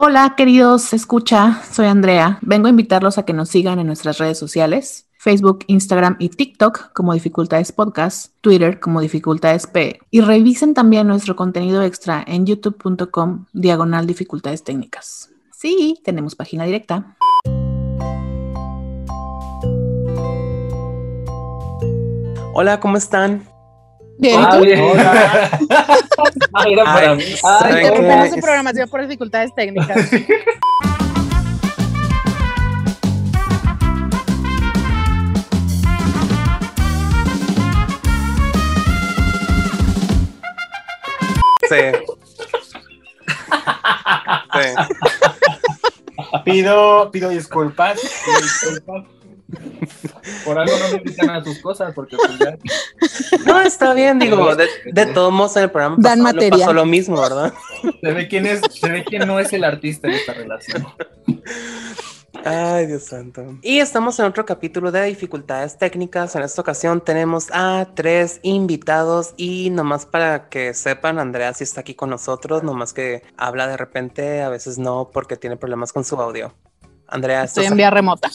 Hola, queridos escucha, soy Andrea. Vengo a invitarlos a que nos sigan en nuestras redes sociales. Facebook, Instagram y TikTok como Dificultades Podcast, Twitter como Dificultades P y revisen también nuestro contenido extra en youtube.com diagonal dificultades técnicas. Sí, tenemos página directa. Hola, ¿cómo están? Bien, ¿y Ah, bien. Ah, era para Ay, mí. ¿saben Ay? Interrumpimos su programación por dificultades técnicas. Sí. Sí. Pido, pido disculpas. pido disculpas. Por algo no me invitan a sus cosas, porque pues ya. No, está bien, digo, de, de todos modos en el programa Dan le material. pasó lo mismo, ¿verdad? Se ve quién es, se ve quién no es el artista en esta relación. Ay, Dios santo. Y estamos en otro capítulo de dificultades técnicas. En esta ocasión tenemos a tres invitados y nomás para que sepan, Andrea sí está aquí con nosotros, nomás que habla de repente, a veces no, porque tiene problemas con su audio. Andrea, Estoy en vía remota.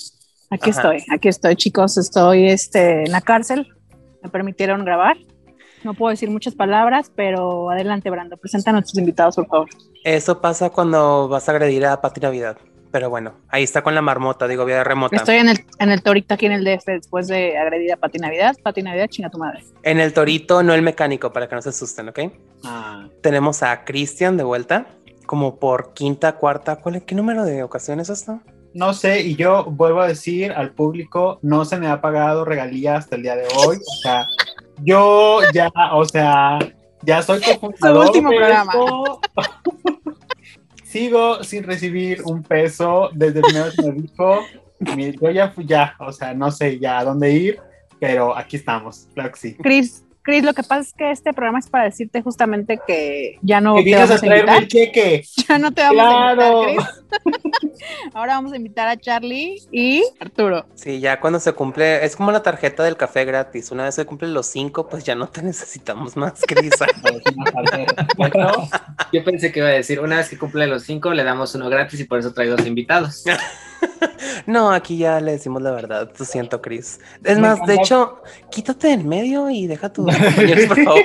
Aquí Ajá. estoy, aquí estoy, chicos. Estoy este, en la cárcel. Me permitieron grabar. No puedo decir muchas palabras, pero adelante, Brando. Presenta a nuestros invitados, por favor. Eso pasa cuando vas a agredir a Pati Navidad. Pero bueno, ahí está con la marmota, digo, vía remota. Estoy en el, en el torito aquí en el DF después de agredir a Pati Navidad. Pati Navidad, chinga tu madre. En el torito, no el mecánico, para que no se asusten, ¿ok? Ah, Tenemos a Cristian de vuelta, como por quinta, cuarta, ¿cuál es? ¿Qué número de ocasiones esto? No sé, y yo vuelvo a decir al público, no se me ha pagado regalía hasta el día de hoy. O sea, yo ya, o sea, ya soy cofundador último de programa. Sigo sin recibir un peso desde el primero que me dijo. Yo ya fui, ya, o sea, no sé ya a dónde ir, pero aquí estamos, claro que sí. Cris, Cris, lo que pasa es que este programa es para decirte justamente que ya no Que te a vamos a traerme invitar. el cheque. Ya no te vamos Claro. a invitar, Cris. Ahora vamos a invitar a Charlie y Arturo. Sí, ya cuando se cumple, es como la tarjeta del café gratis. Una vez se cumplen los cinco, pues ya no te necesitamos más, Cris. Es una falta de respeto. Yo pensé que iba a decir, una vez que cumple los cinco, le damos uno gratis y por eso traigo dos invitados. no, aquí ya le decimos la verdad, lo siento, Cris. Es Me más, de hecho, quítate del medio y deja tus compañeros, por favor.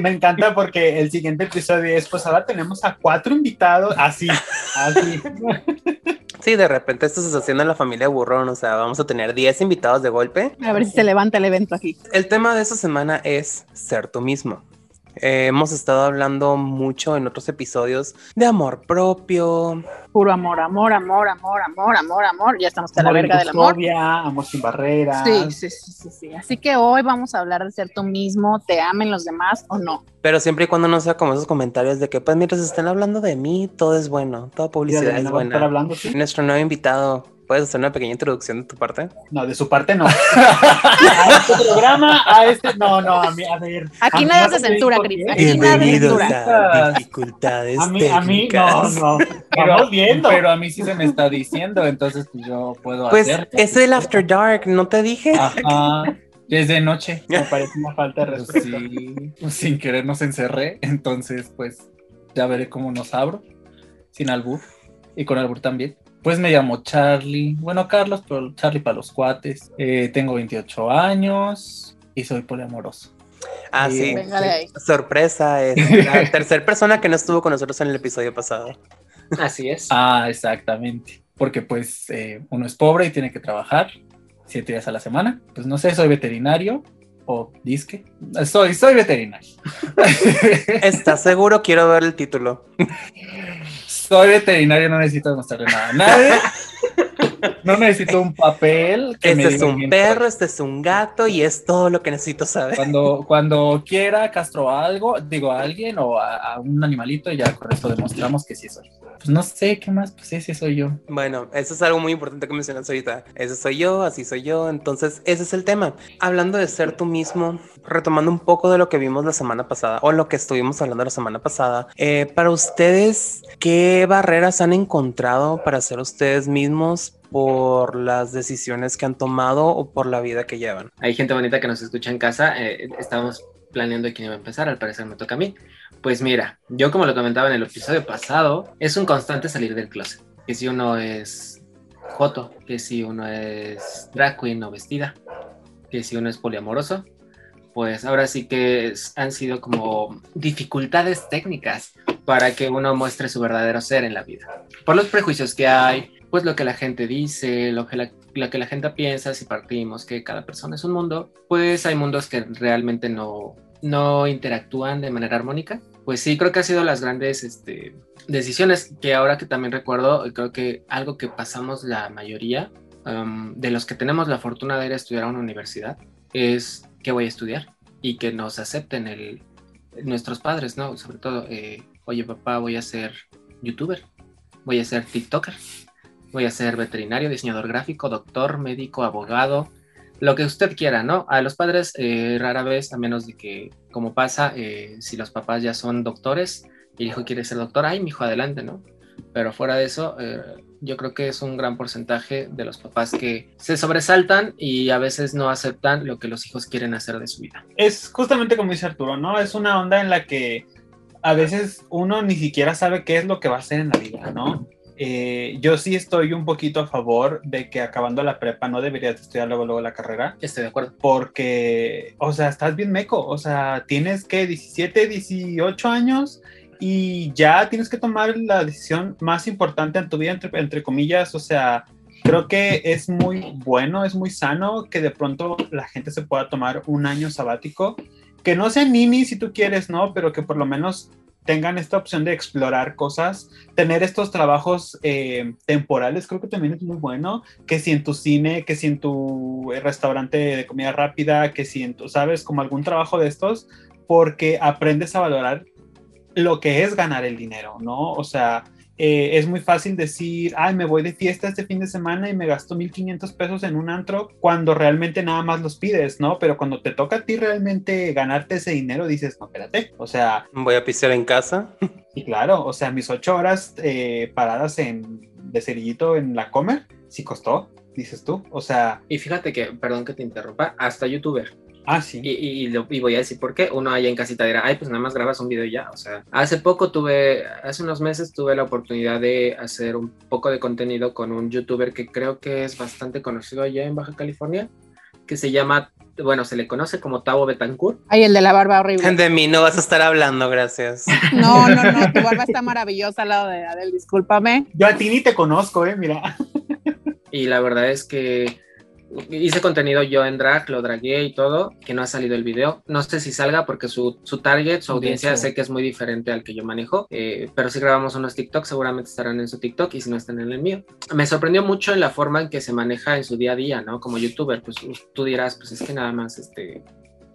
Me encanta porque el siguiente episodio es, pues ahora tenemos a cuatro invitados, así, así. Sí, de repente esto se está haciendo en la familia burrón, o sea, vamos a tener 10 invitados de golpe. A ver si se levanta el evento aquí. El tema de esta semana es ser tú mismo. Eh, hemos estado hablando mucho en otros episodios de amor propio. Puro amor, amor, amor, amor, amor, amor, amor. Ya estamos hasta la verga del amor. Amor sin barreras. Sí, sí, sí, sí, sí. Así que hoy vamos a hablar de ser tú mismo, te amen los demás o no. Pero siempre y cuando no sea como esos comentarios de que, pues, mientras estén hablando de mí, todo es bueno, toda publicidad es ¿no va a buena. hablando, sí? Nuestro nuevo invitado, ¿puedes hacer una pequeña introducción de tu parte? No, de su parte no. a este programa, a este, no, no, a mí, a ver. Aquí a nada se censura, Cris. Bienvenidos a Dificultades A mí, a mí, no, no. Pero, Vamos viendo. pero a mí sí se me está diciendo, entonces pues yo puedo Pues hacer. es el After Dark, ¿no te dije? Ajá, es de noche. Me parece una falta de Pues respeto. sí, pues, sin querer nos encerré, entonces pues ya veré cómo nos abro, sin albur, y con albur también. Pues me llamo Charlie, bueno Carlos, pero Charlie para los cuates. Eh, tengo 28 años y soy poliamoroso. Ah, sí. Venga de ahí. Sorpresa, es la tercera persona que no estuvo con nosotros en el episodio pasado. Así es. Ah, exactamente, porque pues eh, uno es pobre y tiene que trabajar siete días a la semana. Pues no sé, soy veterinario o disque. Soy, soy veterinario. ¿Estás seguro? Quiero ver el título. Soy veterinario, no necesito demostrarle nada a nadie. No necesito un papel. que me Este es un perro, este es un gato y es todo lo que necesito saber. Cuando, cuando quiera castro algo, digo a alguien o a, a un animalito, y ya con esto demostramos que sí soy. Pues no sé qué más, pues ese soy yo. Bueno, eso es algo muy importante que mencionas ahorita. Ese soy yo, así soy yo. Entonces, ese es el tema. Hablando de ser tú mismo, retomando un poco de lo que vimos la semana pasada o lo que estuvimos hablando la semana pasada, eh, para ustedes, ¿qué barreras han encontrado para ser ustedes mismos por las decisiones que han tomado o por la vida que llevan? Hay gente bonita que nos escucha en casa. eh, estábamos planeando quién iba a empezar. Al parecer me toca a mí. Pues mira, yo como lo comentaba en el episodio pasado, es un constante salir del closet. Que si uno es joto, que si uno es drag queen o vestida, que si uno es poliamoroso, pues ahora sí que han sido como dificultades técnicas para que uno muestre su verdadero ser en la vida. Por los prejuicios que hay, pues lo que la gente dice, lo que la, que la gente piensa, si partimos que cada persona es un mundo, pues hay mundos que realmente no, no interactúan de manera armónica. Pues sí, creo que ha sido las grandes este, decisiones que ahora que también recuerdo, creo que algo que pasamos la mayoría um, de los que tenemos la fortuna de ir a estudiar a una universidad es que voy a estudiar y que nos acepten el, nuestros padres, ¿no? Sobre todo, eh, oye papá, voy a ser youtuber, voy a ser TikToker, voy a ser veterinario, diseñador gráfico, doctor, médico, abogado, lo que usted quiera, ¿no? A los padres eh, rara vez, a menos de que, como pasa, eh, si los papás ya son doctores y el hijo quiere ser doctor, ay, mi hijo, adelante, ¿no? Pero fuera de eso, eh, yo creo que es un gran porcentaje de los papás que se sobresaltan y a veces no aceptan lo que los hijos quieren hacer de su vida. Es justamente como dice Arturo, ¿no? Es una onda en la que a veces uno ni siquiera sabe qué es lo que va a hacer en la vida, ¿no? Eh, yo sí estoy un poquito a favor de que acabando la prepa no deberías estudiar luego, luego la carrera. Estoy de acuerdo. Porque, o sea, estás bien meco. O sea, tienes que 17, 18 años y ya tienes que tomar la decisión más importante en tu vida, entre, entre comillas. O sea, creo que es muy bueno, es muy sano que de pronto la gente se pueda tomar un año sabático. Que no sea nini si tú quieres, ¿no? Pero que por lo menos tengan esta opción de explorar cosas, tener estos trabajos eh, temporales, creo que también es muy bueno, que si en tu cine, que si en tu restaurante de comida rápida, que si en tu, sabes, como algún trabajo de estos, porque aprendes a valorar lo que es ganar el dinero, ¿no? O sea, eh, es muy fácil decir, ay, me voy de fiesta este fin de semana y me gasto 1500 pesos en un antro cuando realmente nada más los pides, ¿no? Pero cuando te toca a ti realmente ganarte ese dinero, dices, no, espérate, o sea... Voy a pisar en casa. Y claro, o sea, mis ocho horas eh, paradas en, de cerillito en la comer, sí costó, dices tú, o sea... Y fíjate que, perdón que te interrumpa, hasta youtuber Ah, sí. Y, y, voy a decir por qué. Uno allá en casita dirá, ay, pues nada más grabas un video y ya. O sea, hace poco tuve, hace unos meses tuve la oportunidad de hacer un poco de contenido con un youtuber que creo que es bastante conocido allá en Baja California, que se llama, bueno, se le conoce como Tavo Betancourt. Ay, el de la barba horrible. De mí no vas a estar hablando, gracias. No, no, no, tu barba está maravillosa al lado de Adel, discúlpame. Yo a ti ni te conozco, eh, mira. Y la verdad es que hice contenido yo en drag, lo dragué y todo, que no ha salido el video. No sé si salga porque su, su target, su audiencia, sé que es muy diferente al que yo manejo, eh, pero si grabamos unos TikTok, seguramente estarán en su TikTok y si no están en el mío. Me sorprendió mucho en la forma en que se maneja en su día a día, ¿no? Como youtuber, pues tú dirás, pues es que nada más, este,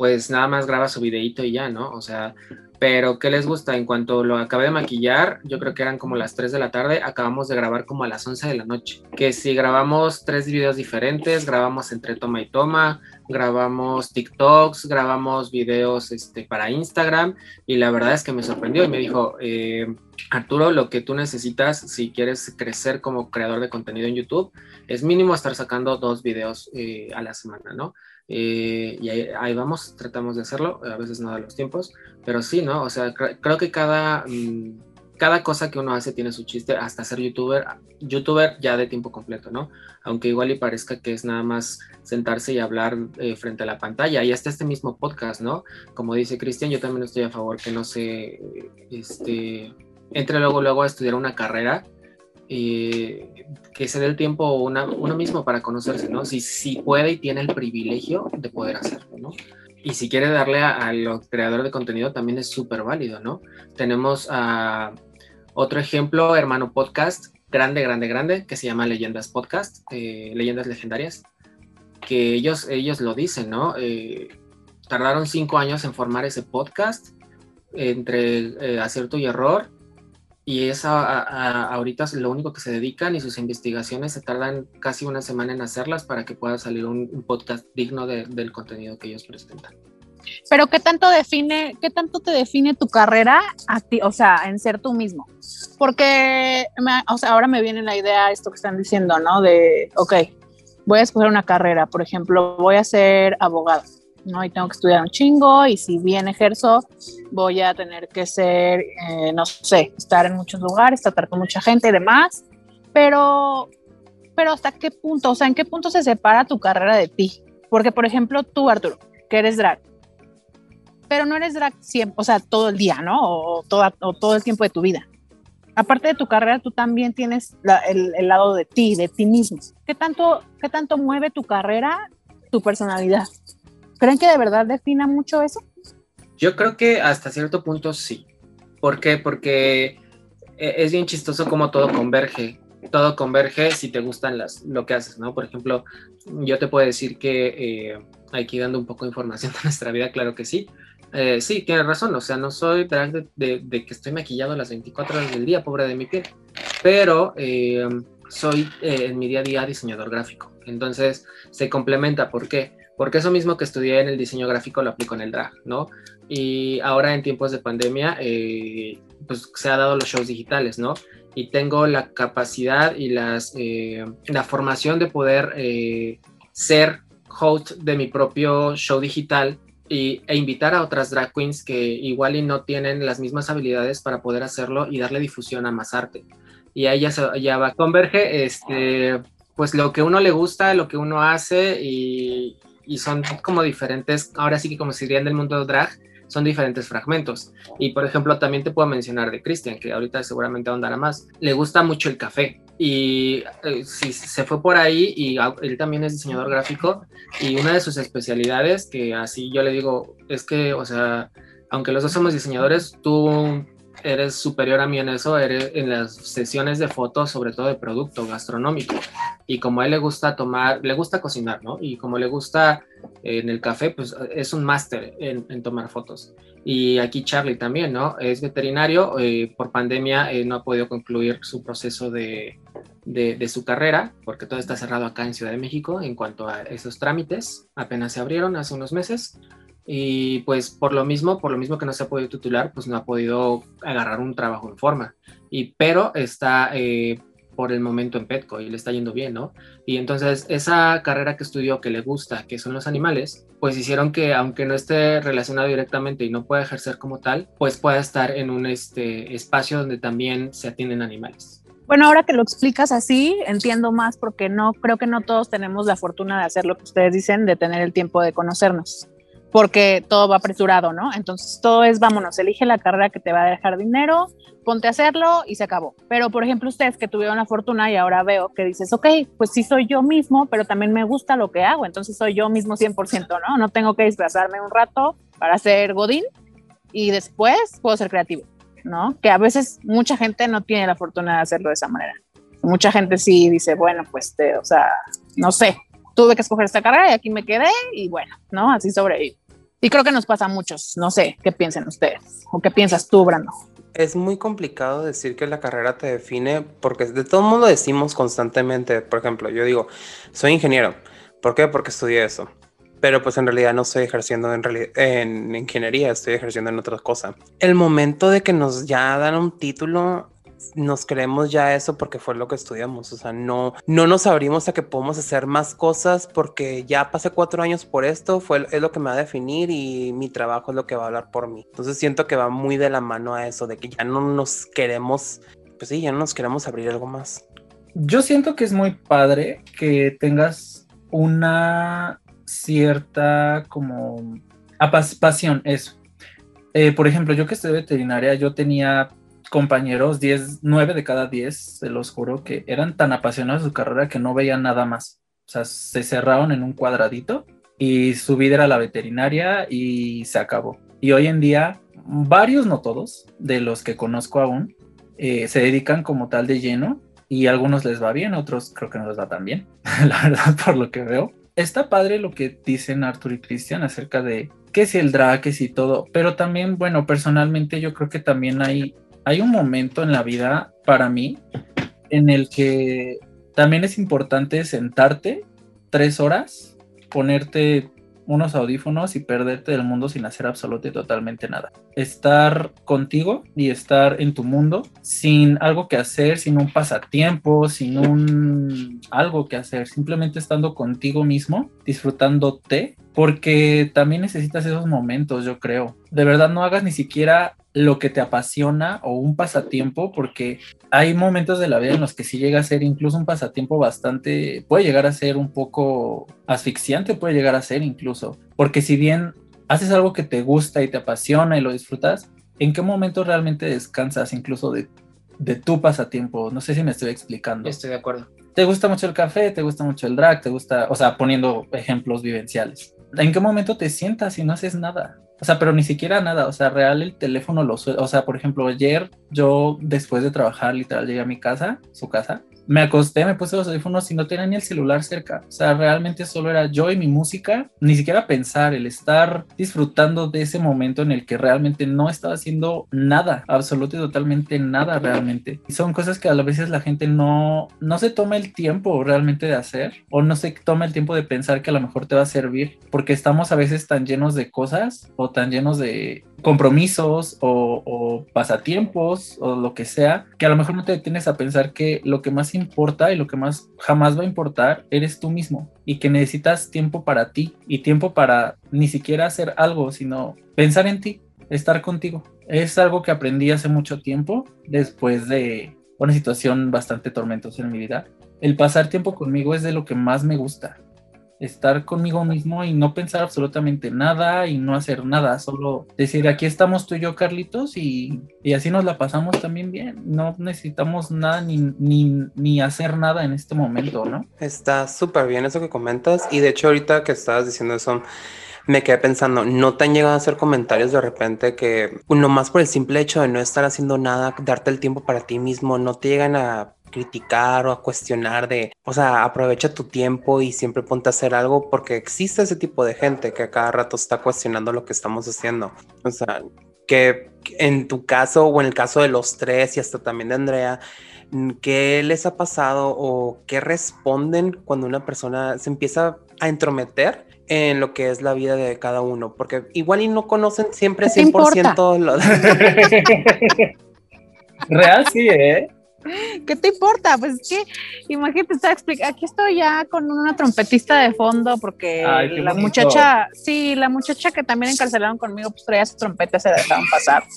pues nada más graba su videito y ya, ¿no? O sea, pero ¿qué les gusta? En cuanto lo acabé de maquillar, yo creo que eran como las 3 de la tarde, acabamos de grabar como a las 11 de la noche. Que si grabamos tres videos diferentes, grabamos entre toma y toma, grabamos TikToks, grabamos videos este, para Instagram y la verdad es que me sorprendió y me dijo, eh, Arturo, lo que tú necesitas si quieres crecer como creador de contenido en YouTube es mínimo estar sacando dos videos eh, a la semana, ¿no? Eh, y ahí, vamos, tratamos de hacerlo, a veces no da los tiempos, pero sí, ¿no? O sea, creo que cada, mm, cada cosa que uno hace tiene su chiste, hasta ser youtuber, youtuber ya de tiempo completo, ¿no? Aunque igual y parezca que es nada más sentarse y hablar eh, frente a la pantalla, y hasta este mismo podcast, ¿no? Como dice Cristian, yo también estoy a favor que no se, este, entre luego, luego a estudiar una carrera, eh, que se dé el tiempo uno mismo para conocerse, ¿no? Si, si puede y tiene el privilegio de poder hacerlo, ¿no? Y si quiere darle a, los creadores de contenido también es súper válido, ¿no? Tenemos otro ejemplo, hermano podcast, grande, grande, grande, que se llama Leyendas Podcast, eh, Leyendas Legendarias, que ellos, ellos lo dicen, ¿no? Eh, tardaron cinco años en formar ese podcast entre acierto y error y es ahorita lo único que se dedican y sus investigaciones se tardan casi una semana en hacerlas para que pueda salir un, podcast digno del contenido que ellos presentan. Pero ¿qué tanto define, qué tanto te define tu carrera a ti, o sea, en ser tú mismo? Porque, o sea, ahora me viene la idea esto que están diciendo, ¿no? De, ok, voy a escoger una carrera, por ejemplo, voy a ser abogado. ¿No? Y tengo que estudiar un chingo y si bien ejerzo, voy a tener que ser, eh, no sé, estar en muchos lugares, tratar con mucha gente y demás, pero, pero ¿hasta qué punto? O sea, ¿en qué punto se separa tu carrera de ti? Porque, por ejemplo, tú, Arturo, que eres drag, pero no eres drag siempre, o sea, todo el día, ¿no? O, toda, o todo el tiempo de tu vida. Aparte de tu carrera, tú también tienes el, el, lado de ti, de ti mismo. ¿Qué tanto, ¿Qué tanto mueve tu carrera, tu personalidad? ¿Creen que de verdad defina mucho eso? Yo creo que hasta cierto punto sí. ¿Por qué? Porque e, es bien chistoso como todo converge. Todo converge si te gustan las, lo que haces, ¿no? Por ejemplo, yo te puedo decir que eh, aquí dando un poco de información de nuestra vida, claro que sí. Eh, sí, tienes razón, o sea, no soy drag de, que estoy maquillado las 24 horas del día, pobre de mi piel, pero eh, soy en mi día a día diseñador gráfico. Entonces se complementa, ¿por qué? Porque eso mismo que estudié en el diseño gráfico lo aplico en el drag, ¿no? Y ahora en tiempos de pandemia, eh, pues se ha dado los shows digitales, ¿no? Y tengo la capacidad y las, eh, la formación de poder eh, ser host de mi propio show digital y, e invitar a otras drag queens que igual y no tienen las mismas habilidades para poder hacerlo y darle difusión a más arte. Y ahí ya, se, ya va, converge este, pues lo que uno le gusta, lo que uno hace y, y son como diferentes, ahora sí que como se dirían del mundo del drag, son diferentes fragmentos. Y por ejemplo, también te puedo mencionar de Christian, que ahorita seguramente ahondará más. Le gusta mucho el café y eh, se fue por ahí y él también es diseñador gráfico y una de sus especialidades, que así yo le digo, es que, o sea, aunque los dos somos diseñadores, tú eres superior a mí en eso, eres en las sesiones de fotos, sobre todo de producto gastronómico. Y como a él le gusta tomar, le gusta cocinar, ¿no? Y como le gusta eh, en el café, pues es un máster en, tomar fotos. Y aquí Charlie también, ¿no? Es veterinario, eh, por pandemia eh, no ha podido concluir su proceso de, de, de, su carrera, porque todo está cerrado acá en Ciudad de México en cuanto a esos trámites. Apenas se abrieron hace unos meses y pues por lo mismo, por lo mismo que no se ha podido titular, pues no ha podido agarrar un trabajo en forma. Y pero está eh, por el momento en Petco y le está yendo bien, ¿no? Y entonces esa carrera que estudió que le gusta, que son los animales, pues hicieron que aunque no esté relacionado directamente y no pueda ejercer como tal, pues pueda estar en un este, espacio donde también se atienden animales. Bueno, ahora que lo explicas así, entiendo más porque no creo que no todos tenemos la fortuna de hacer lo que ustedes dicen, de tener el tiempo de conocernos porque todo va apresurado, ¿no? Entonces todo es, vámonos, elige la carrera que te va a dejar dinero, ponte a hacerlo y se acabó. Pero, por ejemplo, ustedes que tuvieron la fortuna y ahora veo que dices, ok, pues sí soy yo mismo, pero también me gusta lo que hago, entonces soy yo mismo 100%, ¿no? No tengo que disfrazarme un rato para ser Godín y después puedo ser creativo, ¿no? Que a veces mucha gente no tiene la fortuna de hacerlo de esa manera. Mucha gente sí dice, bueno, pues, te, o sea, no sé, tuve que escoger esta carrera y aquí me quedé y bueno, ¿no? Así sobreviví. Y creo que nos pasa a muchos. No sé qué piensen ustedes o qué piensas tú, Brando. Es muy complicado decir que la carrera te define porque de todo mundo decimos constantemente, por ejemplo, yo digo, soy ingeniero. ¿Por qué? Porque estudié eso. Pero pues en realidad no estoy ejerciendo en, en ingeniería, estoy ejerciendo en otras cosas. El momento de que nos ya dan un título nos creemos ya eso porque fue lo que estudiamos. O sea, no, no nos abrimos a que podemos hacer más cosas porque ya pasé cuatro años por esto, fue, es lo que me va a definir y mi trabajo es lo que va a hablar por mí. Entonces siento que va muy de la mano a eso, de que ya no nos queremos, pues sí, ya no nos queremos abrir algo más. Yo siento que es muy padre que tengas una cierta como pasión, eso. Eh, por ejemplo, yo que estoy veterinaria, yo tenía compañeros, 10, 9 de cada 10, se los juro, que eran tan apasionados de su carrera que no veían nada más. O sea, se cerraron en un cuadradito y su vida era la veterinaria y se acabó. Y hoy en día, varios, no todos, de los que conozco aún, eh, se dedican como tal de lleno y a algunos les va bien, otros creo que no les va tan bien, la verdad, por lo que veo. Está padre lo que dicen Arthur y Cristian acerca de qué si el drag, qué si todo, pero también, bueno, personalmente yo creo que también hay hay un momento en la vida para mí en el que también es importante sentarte tres horas, ponerte unos audífonos y perderte del mundo sin hacer absolutamente nada. Estar contigo y estar en tu mundo sin algo que hacer, sin un pasatiempo, sin un algo que hacer, simplemente estando contigo mismo, disfrutándote, porque también necesitas esos momentos, yo creo. De verdad no hagas ni siquiera lo que te apasiona o un pasatiempo, porque hay momentos de la vida en los que sí llega a ser incluso un pasatiempo bastante, puede llegar a ser un poco asfixiante, puede llegar a ser incluso, porque si bien haces algo que te gusta y te apasiona y lo disfrutas, ¿en qué momento realmente descansas incluso de, de tu pasatiempo? No sé si me estoy explicando. Estoy de acuerdo. ¿Te gusta mucho el café? ¿Te gusta mucho el drag? ¿Te gusta, o sea, poniendo ejemplos vivenciales? ¿En qué momento te sientas y no haces nada? O sea, pero ni siquiera nada, o sea, real el teléfono lo. O sea, por ejemplo, ayer yo después de trabajar, literal, llegué a mi casa, su casa, me acosté, me puse los audífonos y no tenía ni el celular cerca. O sea, realmente solo era yo y mi música, ni siquiera pensar, el estar disfrutando de ese momento en el que realmente no estaba haciendo nada, absolutamente totalmente nada realmente. Y son cosas que a veces la gente no, no se toma el tiempo realmente de hacer o no se toma el tiempo de pensar que a lo mejor te va a servir porque estamos a veces tan llenos de cosas o tan llenos de compromisos o, o pasatiempos o lo que sea que a lo mejor no te detienes a pensar que lo que más importa y lo que más jamás va a importar eres tú mismo y que necesitas tiempo para ti y tiempo para ni siquiera hacer algo, sino pensar en ti, estar contigo. Es algo que aprendí hace mucho tiempo después de una situación bastante tormentosa en mi vida. El pasar tiempo conmigo es de lo que más me gusta estar conmigo mismo y no pensar absolutamente nada y no hacer nada, solo decir, aquí estamos tú y yo, Carlitos, y, y así nos la pasamos también bien. No necesitamos nada ni, ni, ni hacer nada en este momento, ¿no? Está súper bien eso que comentas y de hecho ahorita que estabas diciendo eso, me quedé pensando, ¿no te han llegado a hacer comentarios de repente que más por el simple hecho de no estar haciendo nada, darte el tiempo para ti mismo, no te llegan a criticar o a cuestionar de, o sea, aprovecha tu tiempo y siempre ponte a hacer algo porque existe ese tipo de gente que a cada rato está cuestionando lo que estamos haciendo. O sea, que en tu caso o en el caso de los tres y hasta también de Andrea, ¿qué les ha pasado o qué responden cuando una persona se empieza a entrometer en lo que es la vida de cada uno? Porque igual y no conocen siempre 100% lo de... Real sí, ¿eh? ¿Qué te importa? Pues es que, imagínate, está explicando. Aquí estoy ya con una trompetista de fondo porque la muchacha, sí, la muchacha que también encarcelaron conmigo, pues traía su trompeta, se dejaron pasar.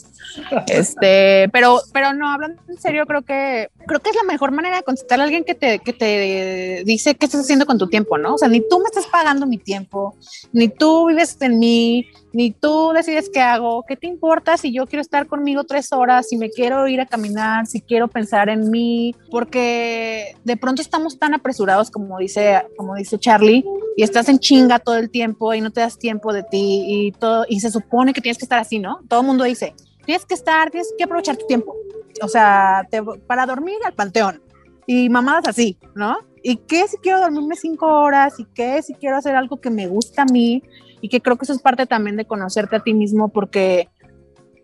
Este, pero, pero no, hablando en serio, creo que, creo que es la mejor manera de contestar a alguien que te, que te dice qué estás haciendo con tu tiempo, ¿no? O sea, ni tú me estás pagando mi tiempo, ni tú vives en mí, ni tú decides qué hago, qué te importa si yo quiero estar conmigo tres horas, si me quiero ir a caminar, si quiero pensar en mí, porque de pronto estamos tan apresurados como dice, como dice Charlie, y estás en chinga todo el tiempo y no te das tiempo de ti y todo, y se supone que tienes que estar así, ¿no? Todo el mundo dice, tienes que estar, tienes que aprovechar tu tiempo, o sea, para dormir al panteón y mamadas así, ¿no? ¿Y qué si quiero dormirme cinco horas? ¿Y qué si quiero hacer algo que me gusta a mí? Y que creo que eso es parte también de conocerte a ti mismo porque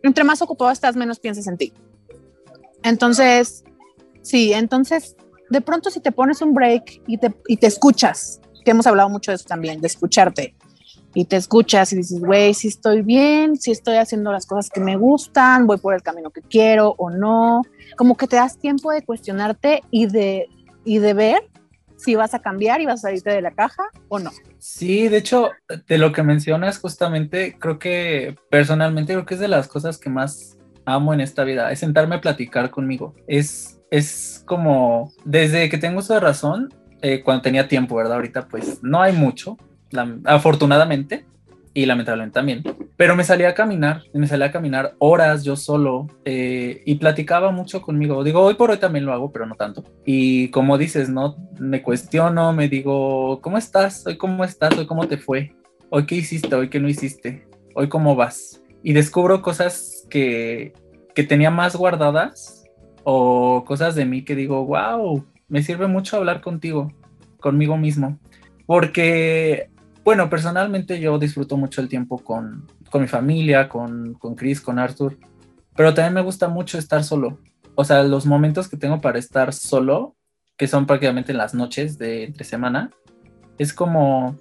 entre más ocupado estás, menos piensas en ti. Entonces, sí, entonces, de pronto si te pones un break y te, y te escuchas, que hemos hablado mucho de eso también, de escucharte, y te escuchas y dices, güey, si estoy bien, si estoy haciendo las cosas que me gustan, voy por el camino que quiero o no, como que te das tiempo de cuestionarte y de, y de ver si vas a cambiar y vas a salirte de la caja o no. Sí, de hecho, de lo que mencionas justamente, creo que personalmente creo que es de las cosas que más amo en esta vida, es sentarme a platicar conmigo. Es, es como, desde que tengo esa razón, eh, cuando tenía tiempo, ¿verdad? Ahorita pues no hay mucho, afortunadamente, y lamentablemente también. Pero me salía a caminar, me salía a caminar horas yo solo eh, y platicaba mucho conmigo. Digo, hoy por hoy también lo hago, pero no tanto. Y como dices, ¿no? Me cuestiono, me digo, ¿cómo estás? Hoy cómo estás? Hoy cómo te fue? Hoy qué hiciste? Hoy qué no hiciste? Hoy cómo vas? Y descubro cosas que, que tenía más guardadas o cosas de mí que digo, wow, me sirve mucho hablar contigo, conmigo mismo. Porque bueno, personalmente yo disfruto mucho el tiempo con, mi familia, con, con Chris, con Arthur, pero también me gusta mucho estar solo. O sea, los momentos que tengo para estar solo, que son prácticamente en las noches de entre semana, es como,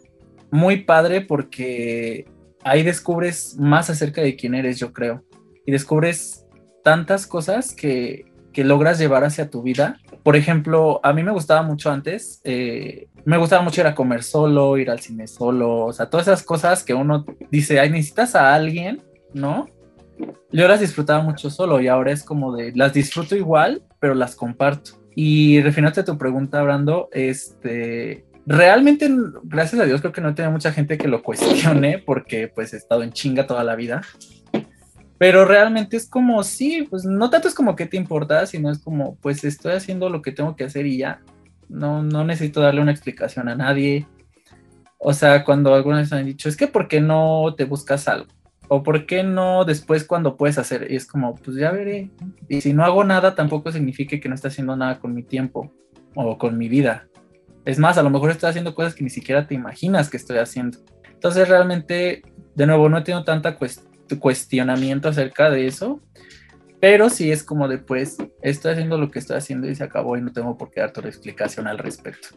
muy padre porque ahí descubres más acerca de quién eres, yo creo. Y descubres tantas cosas que, que logras llevar hacia tu vida. Por ejemplo, a mí me gustaba mucho antes, eh, me gustaba mucho ir a comer solo, ir al cine solo, o sea, todas esas cosas que uno dice, ay, necesitas a alguien, ¿no? Yo las disfrutaba mucho solo y ahora es como de, las disfruto igual, pero las comparto. Y refiriéndote a tu pregunta, Brando, este, realmente, gracias a Dios, creo que no tenía mucha gente que lo cuestione porque pues he estado en chinga toda la vida. Pero realmente es como, sí, pues no tanto es como que te importa, sino es como, pues estoy haciendo lo que tengo que hacer y ya. No, no necesito darle una explicación a nadie. O sea, cuando algunos han dicho, es que ¿por qué no te buscas algo? ¿O por qué no después cuando puedes hacer? Y es como, pues ya veré. Y si no hago nada, tampoco significa que no esté haciendo nada con mi tiempo o con mi vida. Es más, a lo mejor estoy haciendo cosas que ni siquiera te imaginas que estoy haciendo. Entonces realmente, de nuevo, no he tenido tanta cuestionamiento acerca de eso, pero sí es como de pues estoy haciendo lo que estoy haciendo y se acabó y no tengo por qué darte una explicación al respecto.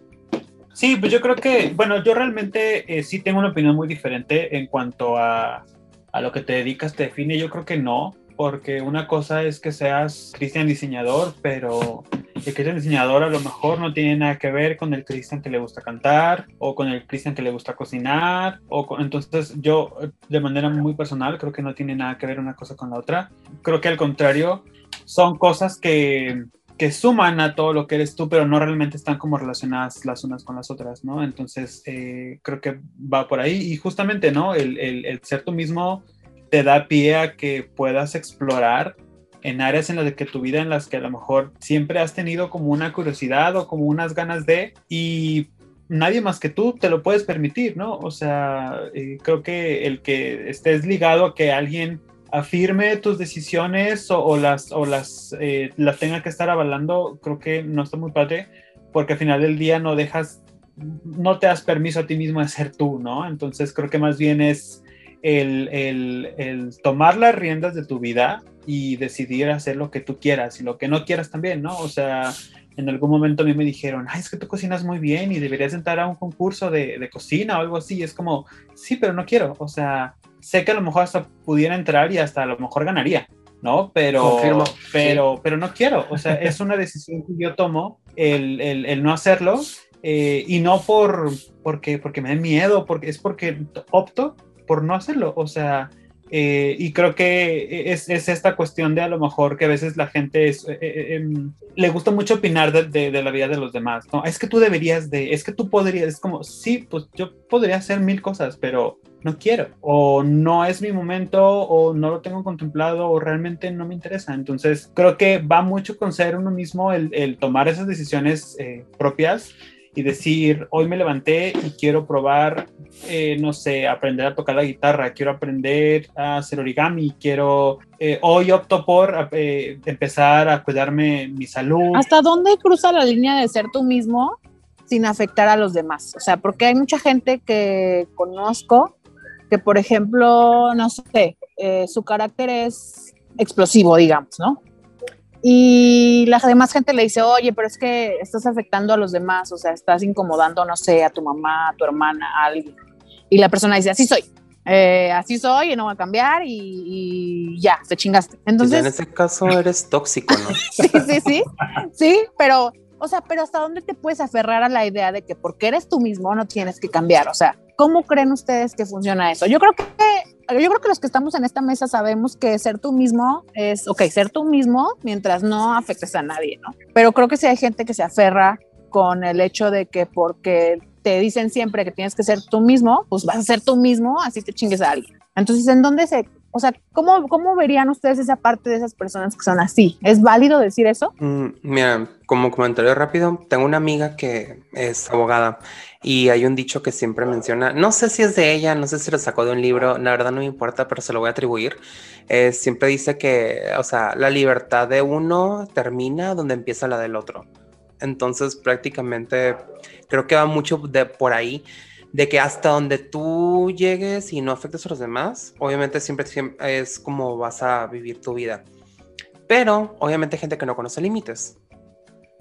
Sí, pues yo creo que, bueno, yo realmente eh, sí tengo una opinión muy diferente en cuanto a, a lo que te dedicas, te define. Yo creo que no, porque una cosa es que seas cristian diseñador, pero el cristian diseñador a lo mejor no tiene nada que ver con el cristian que le gusta cantar o con el cristian que le gusta cocinar o entonces yo de manera muy personal creo que no tiene nada que ver una cosa con la otra creo que al contrario son cosas que que suman a todo lo que eres tú, pero no realmente están como relacionadas las unas con las otras, ¿no? Entonces, eh, creo que va por ahí y justamente, ¿no? El, el, el ser tú mismo te da pie a que puedas explorar en áreas en las que tu vida en las que a lo mejor siempre has tenido como una curiosidad o como unas ganas de y nadie más que tú te lo puedes permitir, ¿no? O sea, eh, creo que el que estés ligado a que alguien afirme tus decisiones o, las, o las, eh, las tenga que estar avalando, creo que no está muy padre, porque al final del día no dejas, no te das permiso a ti mismo de ser tú, ¿no? Entonces creo que más bien es el, el, el tomar las riendas de tu vida y decidir hacer lo que tú quieras y lo que no quieras también, ¿no? O sea, en algún momento a mí me dijeron, ay, es que tú cocinas muy bien y deberías entrar a un concurso de, de cocina o algo así. Y es como, sí, pero no quiero. O sea, sé que a lo mejor hasta pudiera entrar y hasta a lo mejor ganaría, ¿no? Pero, pero, pero no quiero. O sea, es una decisión que yo tomo el, el, el no hacerlo eh, y no por, porque, porque me da miedo, porque es porque opto por no hacerlo. O sea, eh, y creo que es, es, esta cuestión de a lo mejor que a veces la gente es, eh, eh, em, le gusta mucho opinar de, de, la vida de los demás, ¿no? Es que tú deberías de, es que tú podrías, es como, sí, pues yo podría hacer mil cosas, pero no quiero, o no es mi momento, o no lo tengo contemplado, o realmente no me interesa. Entonces, creo que va mucho con ser uno mismo el, el tomar esas decisiones propias y decir, hoy me levanté y quiero probar, eh, no sé, aprender a tocar la guitarra, quiero aprender a hacer origami, quiero, eh, hoy opto por eh, empezar a cuidarme mi salud. ¿Hasta dónde cruza la línea de ser tú mismo sin afectar a los demás? O sea, porque hay mucha gente que conozco que, por ejemplo, no sé, su carácter es explosivo, digamos, ¿no? Y la demás gente le dice, oye, pero es que estás afectando a los demás, o sea, estás incomodando, no sé, a tu mamá, a tu hermana, a alguien. Y la persona dice, así soy, eh, así soy y no voy a cambiar y, ya, te chingaste. Entonces, en ese caso eres tóxico, ¿no? sí, sí, sí, sí, pero, o sea, pero hasta dónde te puedes aferrar a la idea de que porque eres tú mismo no tienes que cambiar, o sea, ¿cómo creen ustedes que funciona eso? Yo creo que yo creo que los que estamos en esta mesa sabemos que ser tú mismo es, ok, ser tú mismo mientras no afectes a nadie, ¿no? Pero creo que si hay gente que se aferra con el hecho de que porque te dicen siempre que tienes que ser tú mismo, pues vas a ser tú mismo, así te chingues a alguien. Entonces, ¿en dónde se, o sea, ¿cómo, cómo verían ustedes esa parte de esas personas que son así? ¿Es válido decir eso? Mm, mira, como comentario rápido, tengo una amiga que es abogada y hay un dicho que siempre menciona, no sé si es de ella, no sé si lo sacó de un libro, la verdad no me importa, pero se lo voy a atribuir. Eh, siempre dice que, o sea, la libertad de uno termina donde empieza la del otro. Entonces, prácticamente creo que va mucho de por ahí, de que hasta donde tú llegues y no afectes a los demás, obviamente siempre, siempre es como vas a vivir tu vida. Pero obviamente hay gente que no conoce límites.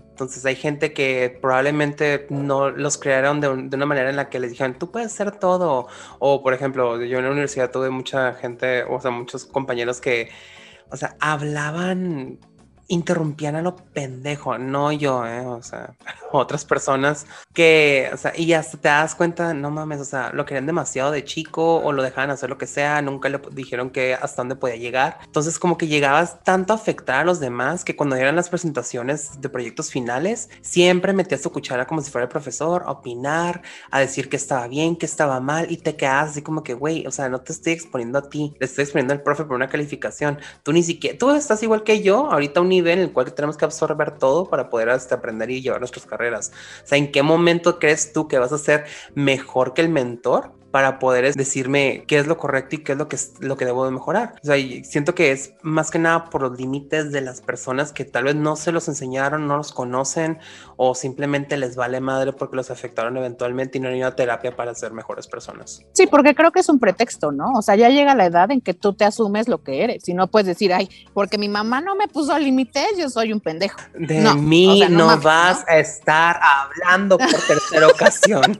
Entonces hay gente que probablemente no los crearon de, de, una manera en la que les dijeron, tú puedes hacer todo. O por ejemplo, yo en la universidad tuve mucha gente, o sea, muchos compañeros que, o sea, hablaban interrumpían a lo pendejo, no yo, ¿eh? o sea, otras personas que, o sea, y hasta te das cuenta, no mames, o sea, lo querían demasiado de chico o lo dejaban hacer lo que sea, nunca le dijeron que hasta dónde podía llegar. Entonces, como que llegabas tanto a afectar a los demás que cuando eran las presentaciones de proyectos finales, siempre metías tu cuchara como si fuera el profesor, a opinar, a decir que estaba bien, que estaba mal, y te quedas así como que, güey, o sea, no te estoy exponiendo a ti, le estoy exponiendo al profe por una calificación. Tú ni siquiera, tú estás igual que yo, ahorita un nivel en el cual tenemos que absorber todo para poder hasta aprender y llevar nuestras carreras. O sea, ¿en qué momento crees tú que vas a ser mejor que el mentor? Para poder decirme qué es lo correcto y qué es lo que, es, lo que debo de mejorar. O sea, siento que es más que nada por los límites de las personas que tal vez no se los enseñaron, no los conocen o simplemente les vale madre porque los afectaron eventualmente y no hay una terapia para ser mejores personas. Sí, porque creo que es un pretexto, ¿no? O sea, ya llega la edad en que tú te asumes lo que eres y no puedes decir, ay, porque mi mamá no me puso límites, yo soy un pendejo. De mí no, vas a estar hablando por tercera ocasión.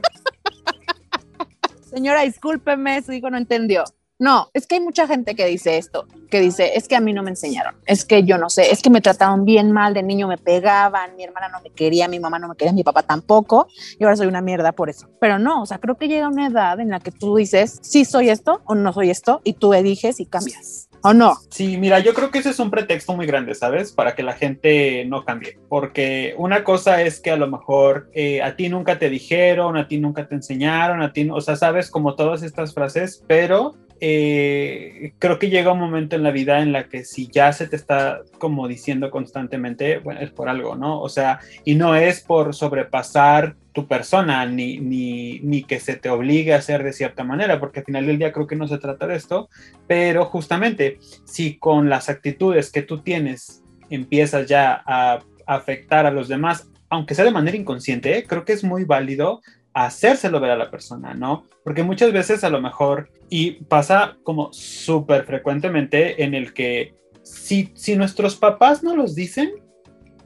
Señora, discúlpeme, su hijo no entendió. No, es que hay mucha gente que dice esto, que dice, es que a mí no me enseñaron, es que yo no sé, es que me trataron bien mal, de niño me pegaban, mi hermana no me quería, mi mamá no me quería, mi papá tampoco, y ahora soy una mierda por eso. Pero no, o sea, creo que llega una edad en la que tú dices, sí soy esto o no soy esto, y tú eliges y cambias. ¿O no? Sí, mira, yo creo que ese es un pretexto muy grande, ¿sabes? Para que la gente no cambie. Porque una cosa es que a lo mejor eh, a ti nunca te dijeron, a ti nunca te enseñaron, a ti, o sea, sabes como todas estas frases, pero eh, creo que llega un momento en la vida en la que si ya se te está como diciendo constantemente, bueno, es por algo, ¿no? O sea, y no es por sobrepasar tu persona, ni, ni, ni que se te obligue a hacer de cierta manera, porque al final del día creo que no se trata de esto, pero justamente si con las actitudes que tú tienes empiezas ya a afectar a los demás, aunque sea de manera inconsciente, creo que es muy válido hacérselo ver a la persona, ¿no? Porque muchas veces a lo mejor, y pasa como súper frecuentemente en el que si, si nuestros papás no los dicen,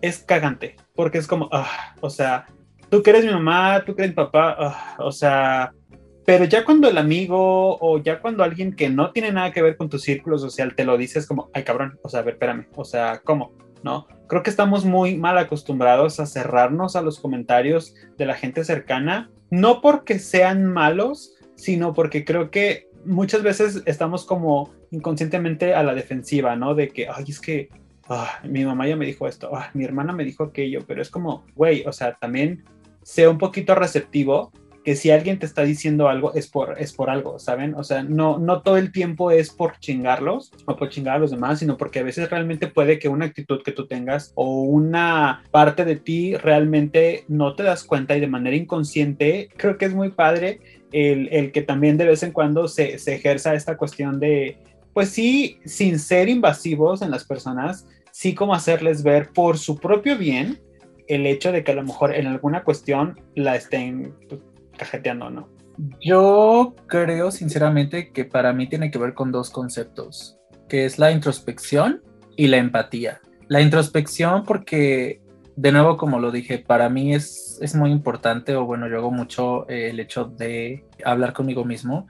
es cagante, porque es como, ah, o sea, tú que eres mi mamá, tú que eres mi papá, ah, o sea, pero ya cuando el amigo o ya cuando alguien que no tiene nada que ver con tu círculo social te lo dice, es como, ay cabrón, o sea, a ver, espérame, o sea, ¿cómo? Creo que estamos muy mal acostumbrados a cerrarnos a los comentarios de la gente cercana no porque sean malos, sino porque creo que muchas veces estamos como inconscientemente a la defensiva, ¿no? De que, ay, es que ah, mi mamá ya me dijo esto, ah, mi hermana me dijo aquello, pero es como, güey, o sea, también sea un poquito receptivo que si alguien te está diciendo algo es por, es por algo, ¿saben? O sea, no, no todo el tiempo es por chingarlos o por chingar a los demás, sino porque a veces realmente puede que una actitud que tú tengas o una parte de ti realmente no te das cuenta y de manera inconsciente, creo que es muy padre el, el que también de vez en cuando se, se ejerza esta cuestión de, pues sí, sin ser invasivos en las personas, sí como hacerles ver por su propio bien el hecho de que a lo mejor en alguna cuestión la estén pues, cajeteando, ¿no? Yo creo sinceramente que para mí tiene que ver con dos conceptos, que es la introspección y la empatía. La introspección porque, de nuevo, como lo dije, para mí es, es muy importante, o bueno, yo hago mucho eh, el hecho de hablar conmigo mismo,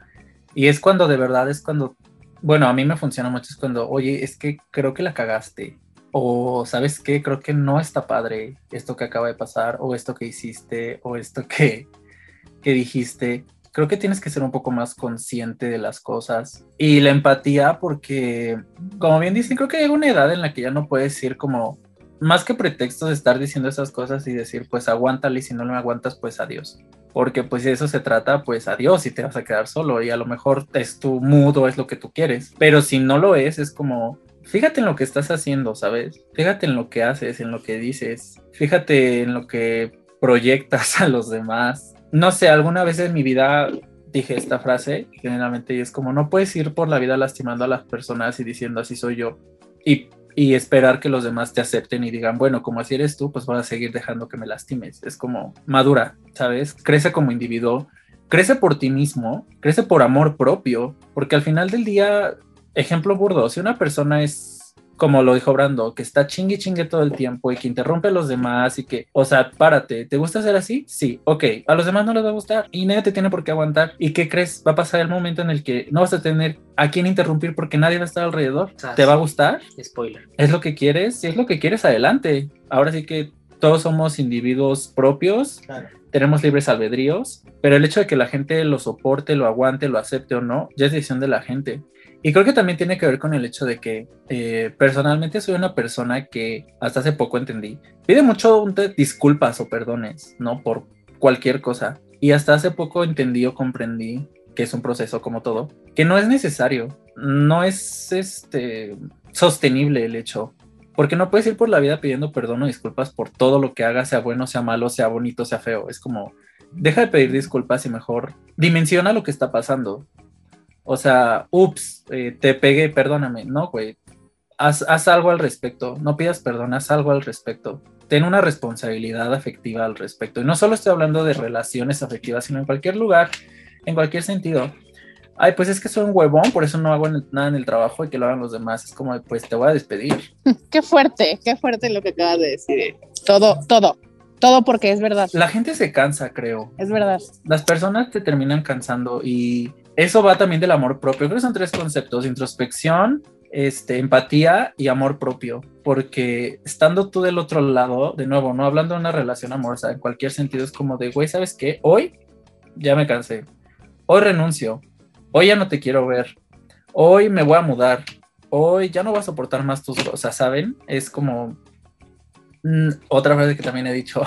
y es cuando de verdad es cuando, bueno, a mí me funciona mucho, es cuando, oye, es que creo que la cagaste, o sabes qué, creo que no está padre esto que acaba de pasar, o esto que hiciste, o esto que que dijiste, creo que tienes que ser un poco más consciente de las cosas. Y la empatía, porque, como bien dicen, creo que hay una edad en la que ya no puedes ir como, más que pretextos de estar diciendo esas cosas y decir, pues aguántale y si no me aguantas, pues adiós. Porque pues si eso se trata, pues adiós y te vas a quedar solo y a lo mejor es tu mudo, es lo que tú quieres. Pero si no lo es, es como, fíjate en lo que estás haciendo, ¿sabes? Fíjate en lo que haces, en lo que dices. Fíjate en lo que proyectas a los demás no sé, alguna vez en mi vida dije esta frase, generalmente, y es como, no puedes ir por la vida lastimando a las personas y diciendo así soy yo, y, y esperar que los demás te acepten y digan, bueno, como así eres tú, pues vas a seguir dejando que me lastimes. Es como, madura, ¿sabes? Crece como individuo, crece por ti mismo, crece por amor propio, porque al final del día, ejemplo burdo, si una persona es como lo dijo Brando, que está chingue chingue todo el tiempo y que interrumpe a los demás y que, o sea, párate, ¿te gusta ser así? Sí, ok, a los demás no les va a gustar y nadie te tiene por qué aguantar. ¿Y qué crees? Va a pasar el momento en el que no vas a tener a quién interrumpir porque nadie va a estar alrededor. ¿Te va a gustar? Spoiler. ¿Es lo que quieres? Si es lo que quieres, adelante. Ahora sí que todos somos individuos propios. tenemos libres albedríos, pero el hecho de que la gente lo soporte, lo aguante, lo acepte o no, ya es decisión de la gente. Y creo que también tiene que ver con el hecho de que eh, personalmente soy una persona que hasta hace poco entendí. Pide mucho disculpas o perdones, ¿no? Por cualquier cosa. Y hasta hace poco entendí o comprendí que es un proceso como todo, que no es necesario, no es este sostenible el hecho, porque no puedes ir por la vida pidiendo perdón o disculpas por todo lo que hagas, sea bueno, sea malo, sea bonito, sea feo. Es como, deja de pedir disculpas y mejor dimensiona lo que está pasando. O sea, ups, eh, te pegué, perdóname. No, güey. Haz, haz, algo al respecto. No pidas perdón, haz algo al respecto. Ten una responsabilidad afectiva al respecto. Y no solo estoy hablando de relaciones afectivas, sino en cualquier lugar, en cualquier sentido. Ay, pues es que soy un huevón, por eso no hago nada en el trabajo y que lo hagan los demás. Es como, pues te voy a despedir. Qué fuerte, qué fuerte lo que acabas de decir. Todo, todo, todo porque es verdad. La gente se cansa, creo. Es verdad. Las personas te terminan cansando y eso va también del amor propio. Creo que son tres conceptos, introspección, este, empatía y amor propio, porque estando tú del otro lado, de nuevo, no hablando de una relación amorosa, en cualquier sentido es como de, güey, ¿sabes qué? Hoy ya me cansé, hoy renuncio, hoy ya no te quiero ver, hoy me voy a mudar, hoy ya no voy a soportar más tus cosas, ¿saben? Es como mm, otra frase que también he dicho,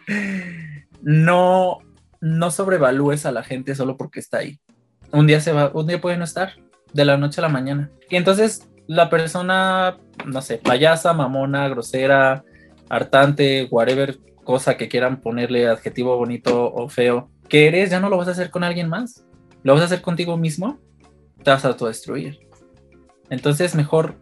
no, no sobrevalúes a la gente solo porque está ahí un día se va, un día puede no estar, de la noche a la mañana. Y entonces la persona, no sé, payasa, mamona, grosera, hartante, whatever cosa que quieran ponerle adjetivo bonito o feo, que eres, ya no lo vas a hacer con alguien más. Lo vas a hacer contigo mismo, te vas a autodestruir. Entonces, mejor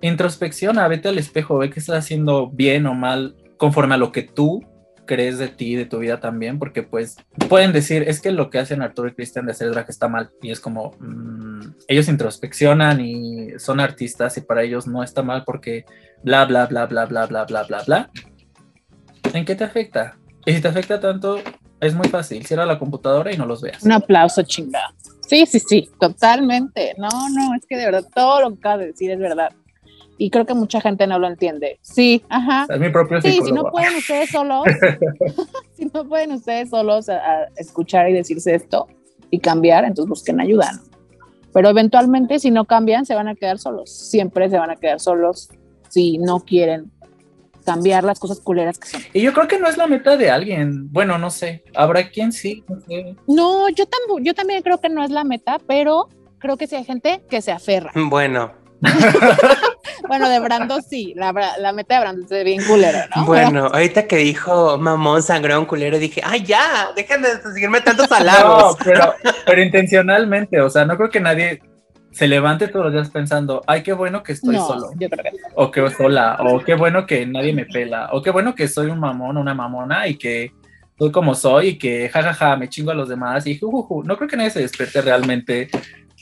introspecciona, vete al espejo, ve qué estás haciendo bien o mal conforme a lo que tú crees de ti, de tu vida también, porque pues pueden decir, es que lo que hacen Arturo y Cristian de hacer drag está mal, y es como, mm, ellos introspeccionan y son artistas y para ellos no está mal porque bla, bla, bla, bla, bla, bla, bla, bla, bla. ¿En qué te afecta? Y si te afecta tanto, es muy fácil, cierra la computadora y no los veas. Un aplauso chingada. Sí, sí, sí, totalmente. No, no, es que de verdad todo lo que acabas de decir es verdad y creo que mucha gente no lo entiende. Sí, ajá. Es mi propio Sí, si no pueden ustedes solos, si no pueden ustedes solos a, escuchar y decirse esto y cambiar, entonces busquen ayuda. Pero eventualmente si no cambian, se van a quedar solos. Siempre se van a quedar solos si no quieren cambiar las cosas culeras que son. Y yo creo que no es la meta de alguien. Bueno, no sé. Habrá quien sí. No, yo, yo también creo que no es la meta, pero creo que sí hay gente que se aferra. Bueno, bueno, de Brando sí, la, meta de Brando es bien culero, ¿no? Bueno, ahorita que dijo mamón, sangrón, culero, dije, ay, ya, dejen de seguirme tantos halagos. No, pero, pero intencionalmente, o sea, no creo que nadie se levante todos los días pensando, ay, qué bueno que estoy solo. Yo creo que O que sola, o qué bueno que nadie me pela, o qué bueno que soy un mamón, una mamona y que soy como soy y que jajaja me chingo a los demás y jujuju. No creo que nadie se despierte realmente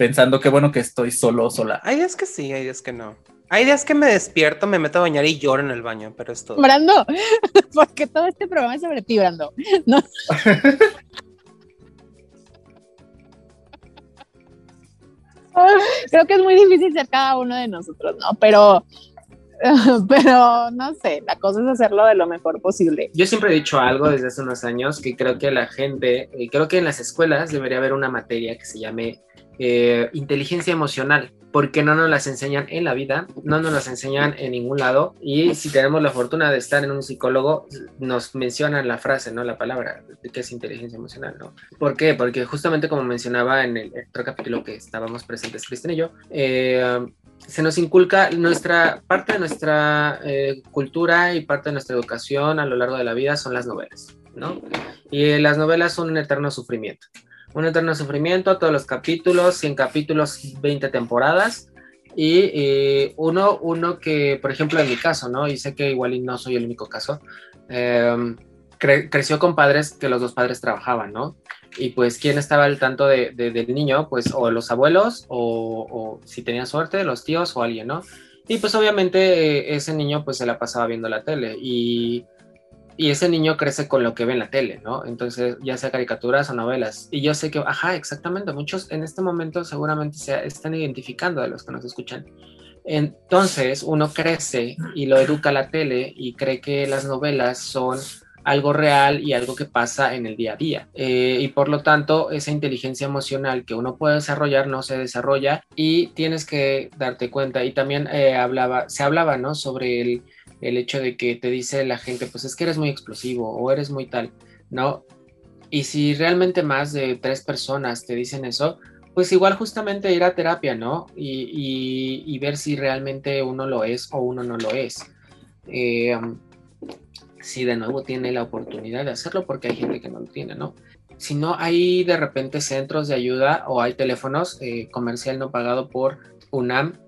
pensando qué bueno que estoy solo o sola. Hay días que sí, hay días que no. Hay días que me despierto, me meto a bañar y lloro en el baño, pero es todo. Brando, porque todo este programa es sobre ti, Brando. Creo que es muy difícil ser cada uno de nosotros, ¿no? Pero, pero no sé, la cosa es hacerlo de lo mejor posible. Yo siempre he dicho algo desde hace unos años que creo que la gente, y creo que en las escuelas debería haber una materia que se llame eh, inteligencia emocional, porque no nos las enseñan en la vida, no nos las enseñan en ningún lado y si tenemos la fortuna de estar en un psicólogo, nos mencionan la frase, ¿no? La palabra que es inteligencia emocional, ¿no? ¿Por qué? Porque justamente como mencionaba en el otro capítulo que estábamos presentes, Cristian y yo, eh, se nos inculca nuestra parte de nuestra eh, cultura y parte de nuestra educación a lo largo de la vida son las novelas, ¿no? Y las novelas son un eterno sufrimiento un eterno sufrimiento, todos los capítulos, 100 capítulos, 20 temporadas. Y uno, uno que, por ejemplo, en mi caso, ¿no? Y sé que igual no soy el único caso, em, creció con padres que los dos padres trabajaban, ¿no? Y pues, ¿quién estaba al tanto de, del niño? Pues, o los abuelos, o, o, si tenía suerte, los tíos o alguien, ¿no? Y pues obviamente eh, ese niño pues se la pasaba viendo la tele y, y ese niño crece con lo que ve en la tele, ¿no? Entonces ya sea caricaturas o novelas. Y yo sé que, ajá, exactamente, muchos en este momento seguramente se están identificando de los que nos escuchan. Entonces uno crece y lo educa la tele y cree que las novelas son algo real y algo que pasa en el día a día. Eh, y por lo tanto, esa inteligencia emocional que uno puede desarrollar no se desarrolla y tienes que darte cuenta. Y también eh, hablaba, se hablaba, ¿no? Sobre el, el hecho de que te dice la gente, pues es que eres muy explosivo o eres muy tal, ¿no? Y si realmente más de tres personas te dicen eso, pues igual justamente ir a terapia, ¿no? Y, y, ver si realmente uno lo es o uno no lo es. Eh, si de nuevo tiene la oportunidad de hacerlo, porque hay gente que no lo tiene, ¿no? Si no, hay de repente centros de ayuda o hay teléfonos eh, comercial no pagado por UNAM.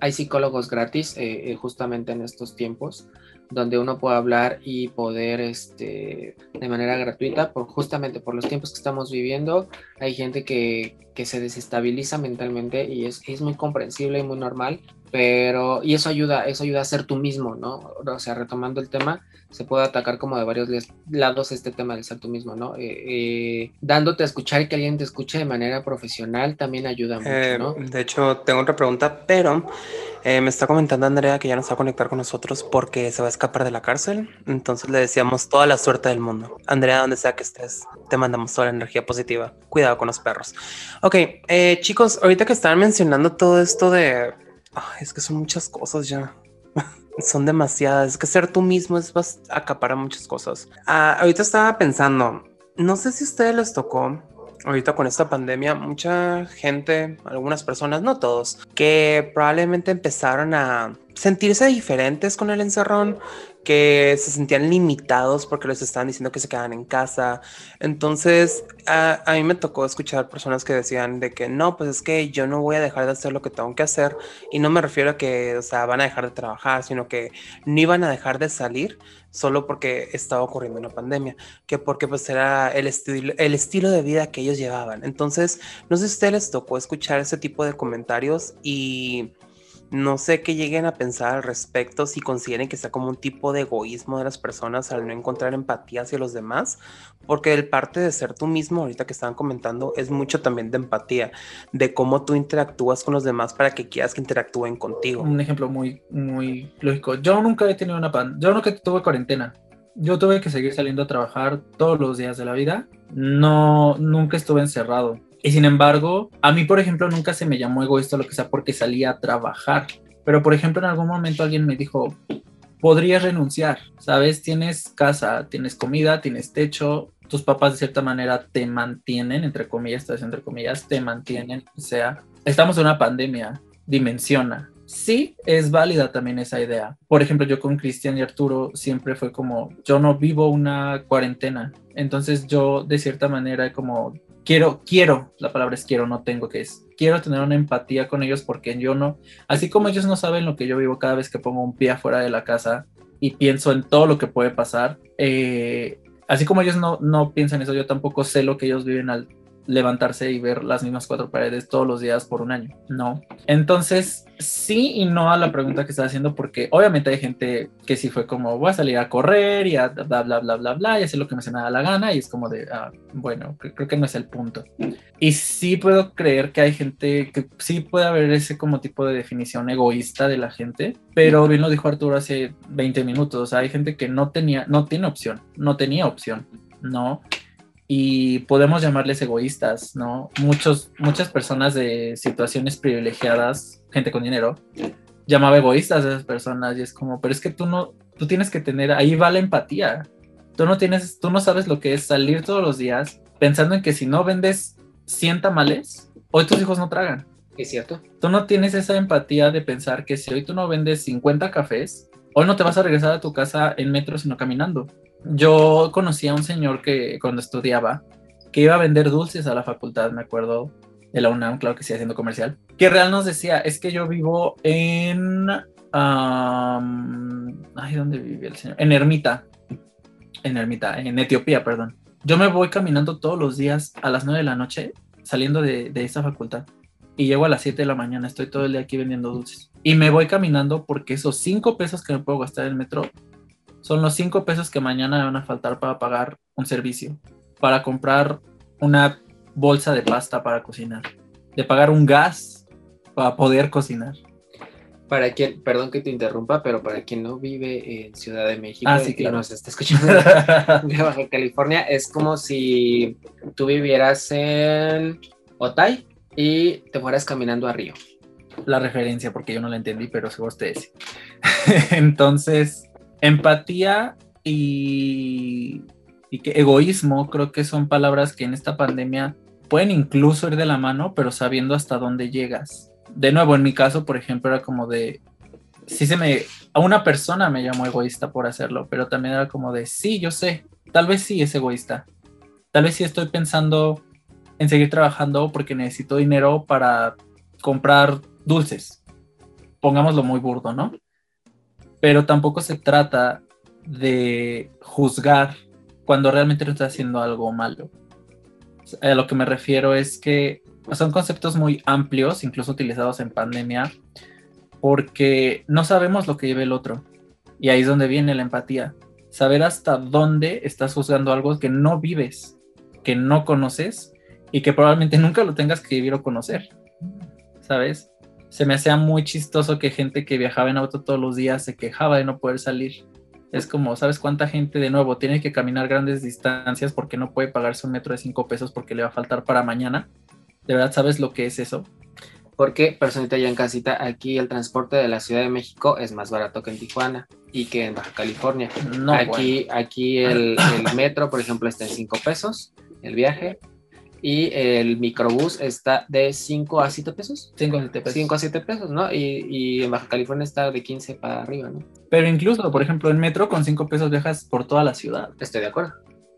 Hay psicólogos gratis eh, eh, justamente en estos tiempos donde uno puede hablar y poder este, de manera gratuita, por, justamente por los tiempos que estamos viviendo, hay gente que, que se desestabiliza mentalmente y es, es, muy comprensible y muy normal, pero y eso ayuda, eso ayuda a ser tú mismo, ¿no? O sea, retomando el tema, se puede atacar como de varios lados este tema de ser tú mismo, ¿no? Eh, eh, dándote a escuchar y que alguien te escuche de manera profesional también ayuda mucho, eh, ¿no? De hecho, tengo otra pregunta, pero me está comentando Andrea que ya no se va a conectar con nosotros porque se va a escapar de la cárcel. Entonces le decíamos toda la suerte del mundo. Andrea, donde sea que estés, te mandamos toda la energía positiva. Cuidado con los perros. Ok, chicos, ahorita que estaban mencionando todo esto de... es que son muchas cosas ya son demasiadas. Es que ser tú mismo es acaparar muchas cosas. Ah, ahorita estaba pensando, no sé si a ustedes les tocó, ahorita con esta pandemia, mucha gente, algunas personas, no todos, que probablemente empezaron a sentirse diferentes con el encerrón, que se sentían limitados porque les estaban diciendo que se quedan en casa. Entonces, a, a, mí me tocó escuchar personas que decían de que no, pues es que yo no voy a dejar de hacer lo que tengo que hacer. Y no me refiero a que, o sea, van a dejar de trabajar, sino que no iban a dejar de salir solo porque estaba ocurriendo una pandemia, que porque pues era el estilo, el estilo de vida que ellos llevaban. Entonces, no sé si a ustedes les tocó escuchar ese tipo de comentarios y no sé qué lleguen a pensar al respecto, si consideren que sea como un tipo de egoísmo de las personas al no encontrar empatía hacia los demás, porque el parte de ser tú mismo, ahorita que estaban comentando, es mucho también de empatía, de cómo tú interactúas con los demás para que quieras que interactúen contigo. Un ejemplo muy, muy lógico. Yo nunca he tenido una pan, yo nunca tuve cuarentena. Yo tuve que seguir saliendo a trabajar todos los días de la vida. No, nunca estuve encerrado y sin embargo, a mí, por ejemplo, nunca se me llamó egoísta lo que sea porque salía a trabajar. Pero, por ejemplo, en algún momento alguien me dijo, podrías renunciar, ¿sabes? Tienes casa, tienes comida, tienes techo, tus papás de cierta manera te mantienen, entre comillas, entre comillas, te mantienen. O sea, estamos en una pandemia, dimensiona. Sí, es válida también esa idea. Por ejemplo, yo con Cristian y Arturo siempre fue como, yo no vivo una cuarentena. Entonces yo de cierta manera como quiero, quiero, la palabra es quiero, no tengo que es, quiero tener una empatía con ellos porque yo no, así como ellos no saben lo que yo vivo cada vez que pongo un pie afuera de la casa y pienso en todo lo que puede pasar, eh, así como ellos no, no piensan eso, yo tampoco sé lo que ellos viven al levantarse y ver las mismas cuatro paredes todos los días por un año, ¿no? Entonces, sí y no a la pregunta que está haciendo, porque obviamente hay gente que sí fue como, voy a salir a correr y a bla, bla, bla, bla, bla, y hacer lo que me se me da la gana, y es como de, ah, bueno, creo que no es el punto. Y sí puedo creer que hay gente, que sí puede haber ese como tipo de definición egoísta de la gente, pero bien lo dijo Arturo hace 20 minutos, o sea, hay gente que no tenía, no tiene opción, no tenía opción, ¿no? Y podemos llamarles egoístas, ¿no? Muchos, muchas personas de situaciones privilegiadas, gente con dinero, llamaba egoístas a esas personas y es como, pero es que tú no, tú tienes que tener, ahí va la empatía. Tú no tienes, tú no sabes lo que es salir todos los días pensando en que si no vendes 100 tamales, hoy tus hijos no tragan. Es cierto. Tú no tienes esa empatía de pensar que si hoy tú no vendes 50 cafés, hoy no te vas a regresar a tu casa en metro, sino caminando. Yo conocí a un señor que cuando estudiaba, que iba a vender dulces a la facultad, me acuerdo, de la UNAM, claro que sí, haciendo comercial, que real nos decía, es que yo vivo en... ay, ¿dónde vive el señor? En Ermita, en Ermita, en Etiopía, perdón. Yo me voy caminando todos los días a las 9 de la noche, saliendo de, de esa facultad, y llego a las 7 de la mañana, estoy todo el día aquí vendiendo dulces. y me voy caminando porque esos cinco pesos que me puedo gastar en el metro son los cinco pesos que mañana van a faltar para pagar un servicio, para comprar una bolsa de pasta para cocinar, de pagar un gas para poder cocinar. Para quien, perdón que te interrumpa, pero para quien no vive en Ciudad de México Ah, sí, y claro. nos está escuchando de Baja California, es como si tú vivieras en Otay y te fueras caminando a Río. la referencia porque yo no la entendí, pero seguro ustedes. Entonces, empatía y, que egoísmo creo que son palabras que en esta pandemia pueden incluso ir de la mano, pero sabiendo hasta dónde llegas. De nuevo, en mi caso, por ejemplo, era como de, sí se me, a una persona me llamó egoísta por hacerlo, pero también era como de, sí, yo sé, tal vez sí es egoísta. Tal vez sí estoy pensando en seguir trabajando porque necesito dinero para comprar dulces. Pongámoslo muy burdo, ¿no? Pero tampoco se trata de juzgar cuando realmente no estás haciendo algo malo. A lo que me refiero es que son conceptos muy amplios, incluso utilizados en pandemia, porque no sabemos lo que lleva el otro. Y ahí es donde viene la empatía. Saber hasta dónde estás juzgando algo que no vives, que no conoces y que probablemente nunca lo tengas que vivir o conocer. ¿Sabes? Se me hacía muy chistoso que gente que viajaba en auto todos los días se quejaba de no poder salir. Es como, ¿sabes cuánta gente de nuevo tiene que caminar grandes distancias porque no puede pagarse un metro de cinco pesos porque le va a faltar para mañana? ¿De verdad sabes lo que es eso? Porque, personita ya en casita, aquí el transporte de la Ciudad de México es más barato que en Tijuana y que en Baja California. No, aquí aquí el, el metro, por ejemplo, está en 5 pesos el viaje y el microbús está de 5 a 7 pesos. 5 o 7 pesos. 5 a 7 pesos, ¿no? Y, y en Baja California está de 15 para arriba, ¿no? Pero incluso, por ejemplo, en metro con 5 pesos viajas por toda la ciudad. Estoy de acuerdo.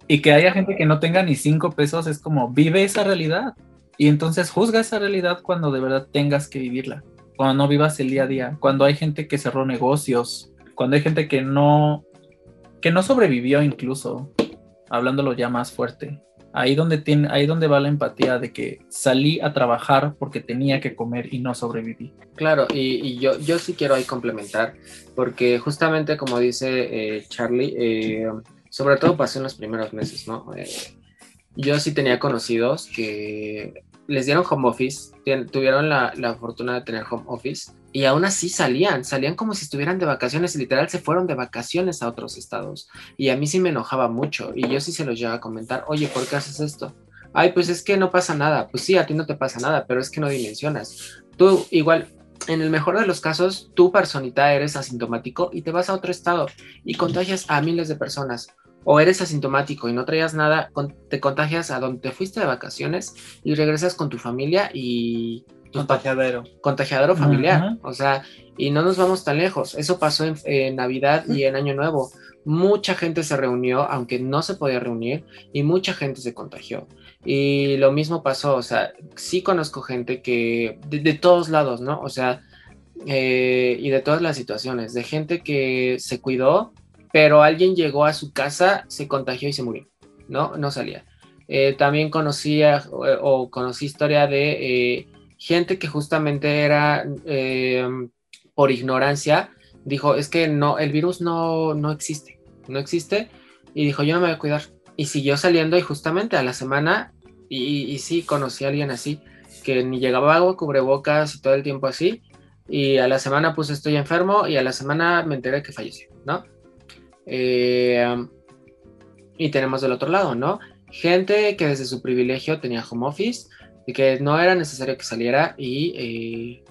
Y que haya gente que no tenga ni 5 pesos es como vive esa realidad. Y entonces juzga esa realidad cuando de verdad tengas que vivirla. Cuando no vivas el día a día. Cuando hay gente que cerró negocios. Cuando hay gente que no. que no sobrevivió incluso. Hablándolo ya más fuerte. Ahí donde, tiene, ahí donde va la empatía de que salí a trabajar porque tenía que comer y no sobreviví. Claro, y, yo, yo sí quiero ahí complementar, porque justamente como dice eh, Charlie, eh, sobre todo pasó en los primeros meses, ¿no? Eh, yo sí tenía conocidos que les dieron home office, tuvieron la, la fortuna de tener home office y aún así salían, salían como si estuvieran de vacaciones literal se fueron de vacaciones a otros estados. Y a mí sí me enojaba mucho y yo sí se los llevaba a comentar, oye, ¿por qué haces esto? Ay, pues es que no pasa nada. Pues sí, a ti no te pasa nada, pero es que no dimensionas. Tú igual, en el mejor de los casos, tú personita eres asintomático y te vas a otro estado y contagias a miles de personas. O eres asintomático y no traías nada, te contagias a donde te fuiste de vacaciones y regresas con tu familia y Contagiadero. contagiador familiar. O sea, y no nos vamos tan lejos. Eso pasó en, en Navidad y en Año Nuevo. Mucha gente se reunió, aunque no se podía reunir, y mucha gente se contagió. Y lo mismo pasó, o sea, sí conozco gente que, de, de todos lados, ¿no? O sea, eh, y de todas las situaciones, de gente que se cuidó, pero alguien llegó a su casa, se contagió y se murió, ¿no? No salía. Eh, también conocía o, o conocí historia de eh, gente que justamente era eh, por ignorancia, dijo, es que no, el virus no, no existe, no existe, y dijo, yo no me voy a cuidar. Y siguió saliendo y justamente a la semana, y, y sí, conocí a alguien así, que ni llegaba agua, cubrebocas y todo el tiempo así, y a la semana pues estoy enfermo y a la semana me enteré que falleció, ¿no? Eh, y tenemos del otro lado, ¿no? Gente que desde su privilegio tenía home office y que no era necesario que saliera y, eh,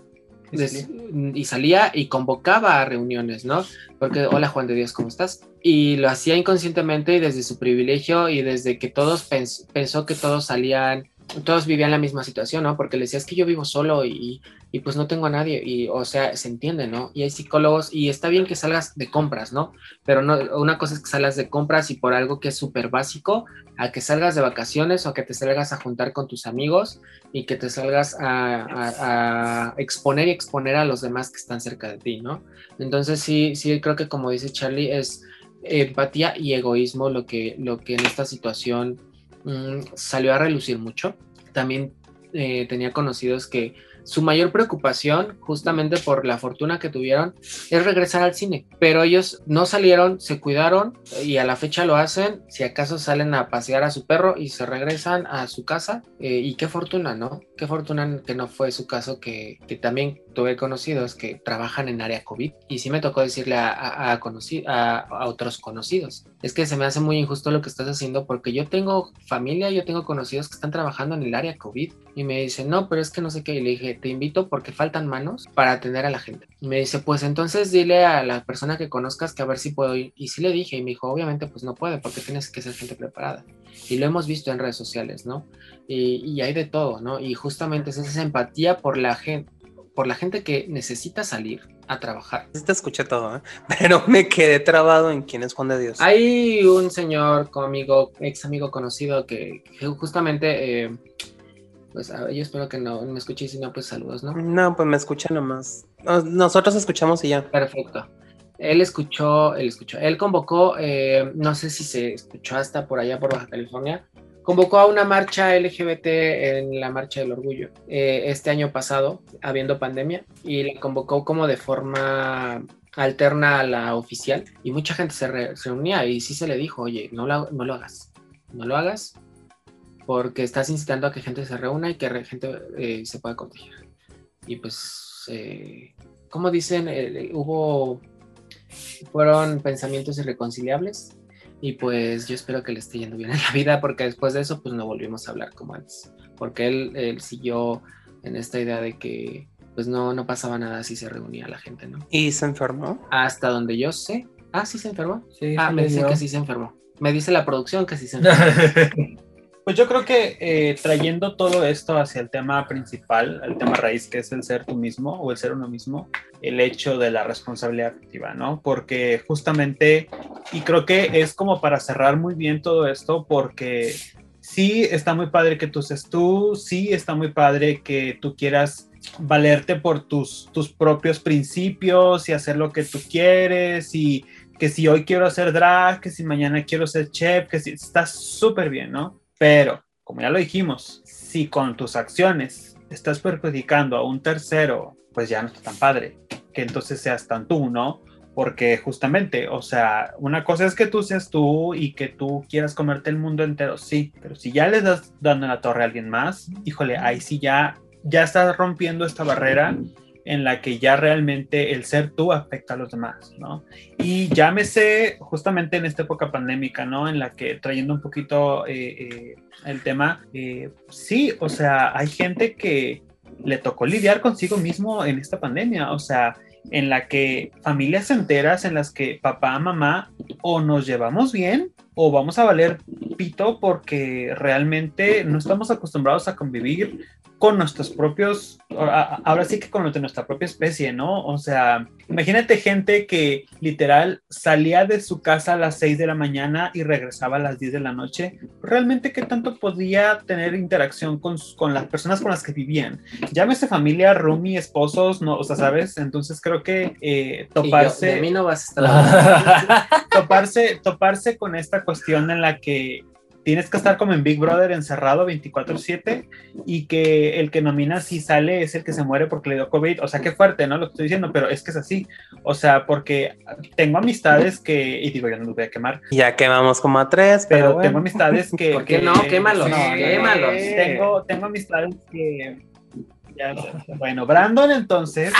Y des- y salía y convocaba a reuniones, ¿no? Porque, hola Juan de Dios, ¿cómo estás? Y lo hacía inconscientemente y desde su privilegio y desde que todos pens- pensó que todos salían, todos vivían la misma situación, ¿no? Porque le decía, es que yo vivo solo y, pues no tengo a nadie. Y, o sea, se entiende, ¿no? Y hay psicólogos y está bien que salgas de compras, ¿no? Pero no, una cosa es que salgas de compras y por algo que es súper básico, a que salgas de vacaciones o a que te salgas a juntar con tus amigos y que te salgas a, a- a exponer y exponer a los demás que están cerca de ti, ¿no? Entonces sí, sí creo que como dice Charlie, es empatía y egoísmo lo que, lo que en esta situación mm, salió a relucir mucho. También eh, tenía conocidos que su mayor preocupación, justamente por la fortuna que tuvieron, es regresar al cine. Pero ellos no salieron, se cuidaron y a la fecha lo hacen. Si acaso salen a pasear a su perro y se regresan a su casa. eh, y qué fortuna, ¿no? Qué fortuna que no fue su caso, que, que también tuve conocidos que trabajan en área COVID. Y sí me tocó decirle a, a, a, a- otros conocidos. Es que se me hace muy injusto lo que estás haciendo porque yo tengo familia, yo tengo conocidos que están trabajando en el área COVID. Y me dice, no, pero es que no sé qué. Y le dije, te invito porque faltan manos para atender a la gente. Y me dice, pues entonces dile a la persona que conozcas que a ver si puedo ir. Y sí le dije, y me dijo, obviamente pues no puede porque tienes que ser gente preparada. Y lo hemos visto en redes sociales, ¿no? Y, y hay de todo, ¿no? Y justamente es esa empatía por la gente, por la gente que necesita salir a trabajar. Te escuché todo, ¿eh? pero me quedé trabado en quién es Juan de Dios. Hay un señor conmigo, ex amigo conocido, que, que justamente, eh, pues yo espero que no me escuche y si no, pues saludos, ¿no? No, pues me escucha nomás. Nos- Nosotros escuchamos y ya. Perfecto. Él escuchó, él escuchó, él convocó, eh, no sé si se escuchó hasta por allá por Baja California, convocó a una marcha LGBT en la Marcha del Orgullo eh, este año pasado, habiendo pandemia, y la convocó como de forma alterna a la oficial, y mucha gente se, re- reunía y sí se le dijo, oye, no lo, no lo hagas, no lo hagas, porque estás incitando a que gente se reúna y que re- gente eh, se pueda contagiar. Y pues, eh, como dicen, eh, hubo fueron pensamientos irreconciliables y pues yo espero que le esté yendo bien en la vida porque después de eso pues no volvimos a hablar como antes porque él, él siguió en esta idea de que pues no, no pasaba nada si se reunía la gente, ¿no? Y se enfermó. Hasta donde yo sé. Ah, sí se enfermó. Sí, Ah, me dio. que sí se enfermó. Me dice la producción que sí se enfermó. Pues yo creo que eh, trayendo todo esto hacia el tema principal, el tema raíz, que es el ser tú mismo o el ser uno mismo, el hecho de la responsabilidad afectiva, ¿no? Porque justamente, y creo que es como para cerrar muy bien todo esto, porque sí está muy padre que tú seas tú, sí está muy padre que tú quieras valerte por tus, tus propios principios y hacer lo que tú quieres y que si hoy quiero hacer drag, que si mañana quiero ser chef, que si está súper bien, ¿no? Pero, como ya lo dijimos, si con tus acciones estás perjudicando a un tercero, pues ya no está tan padre, que entonces seas tan tú, ¿no? Porque justamente, o sea, una cosa es que tú seas tú y que tú quieras comerte el mundo entero, sí, pero si ya le das dando la torre a alguien más, híjole, ahí sí ya, ya estás rompiendo esta barrera en la que ya realmente el ser tú afecta a los demás, ¿no? Y llámese justamente en esta época pandémica, ¿no? En la que trayendo un poquito eh, eh, el tema, eh, sí, o sea, hay gente que le tocó lidiar consigo mismo en esta pandemia, o sea, en la que familias enteras, en las que papá, mamá, o nos llevamos bien o vamos a valer pito porque realmente no estamos acostumbrados a convivir con nuestros propios, ahora sí que con nuestra propia especie, ¿no? O sea, imagínate gente que literal salía de su casa a las 6 de la mañana y regresaba a las 10 de la noche. Realmente, ¿qué tanto podía tener interacción con, con las personas con las que vivían? Llámese familia, roomie, esposos, no, o sea, ¿sabes? Entonces creo que eh, toparse... Y yo, de mí no vas a estar toparse, toparse con esta cuestión en la que tienes que estar como en Big Brother encerrado 24/7 y que el que nomina si sale es el que se muere porque le dio COVID. O sea, qué fuerte, ¿no? Lo que estoy diciendo, pero es que es así. O sea, porque tengo amistades que, y digo, yo no los voy a quemar, Ya quemamos como a tres, pero, pero bueno. tengo amistades que... ¿Por qué que- no? Quémalos, no, no, quémalos. Tengo, tengo amistades que... ya bueno, Brandon entonces...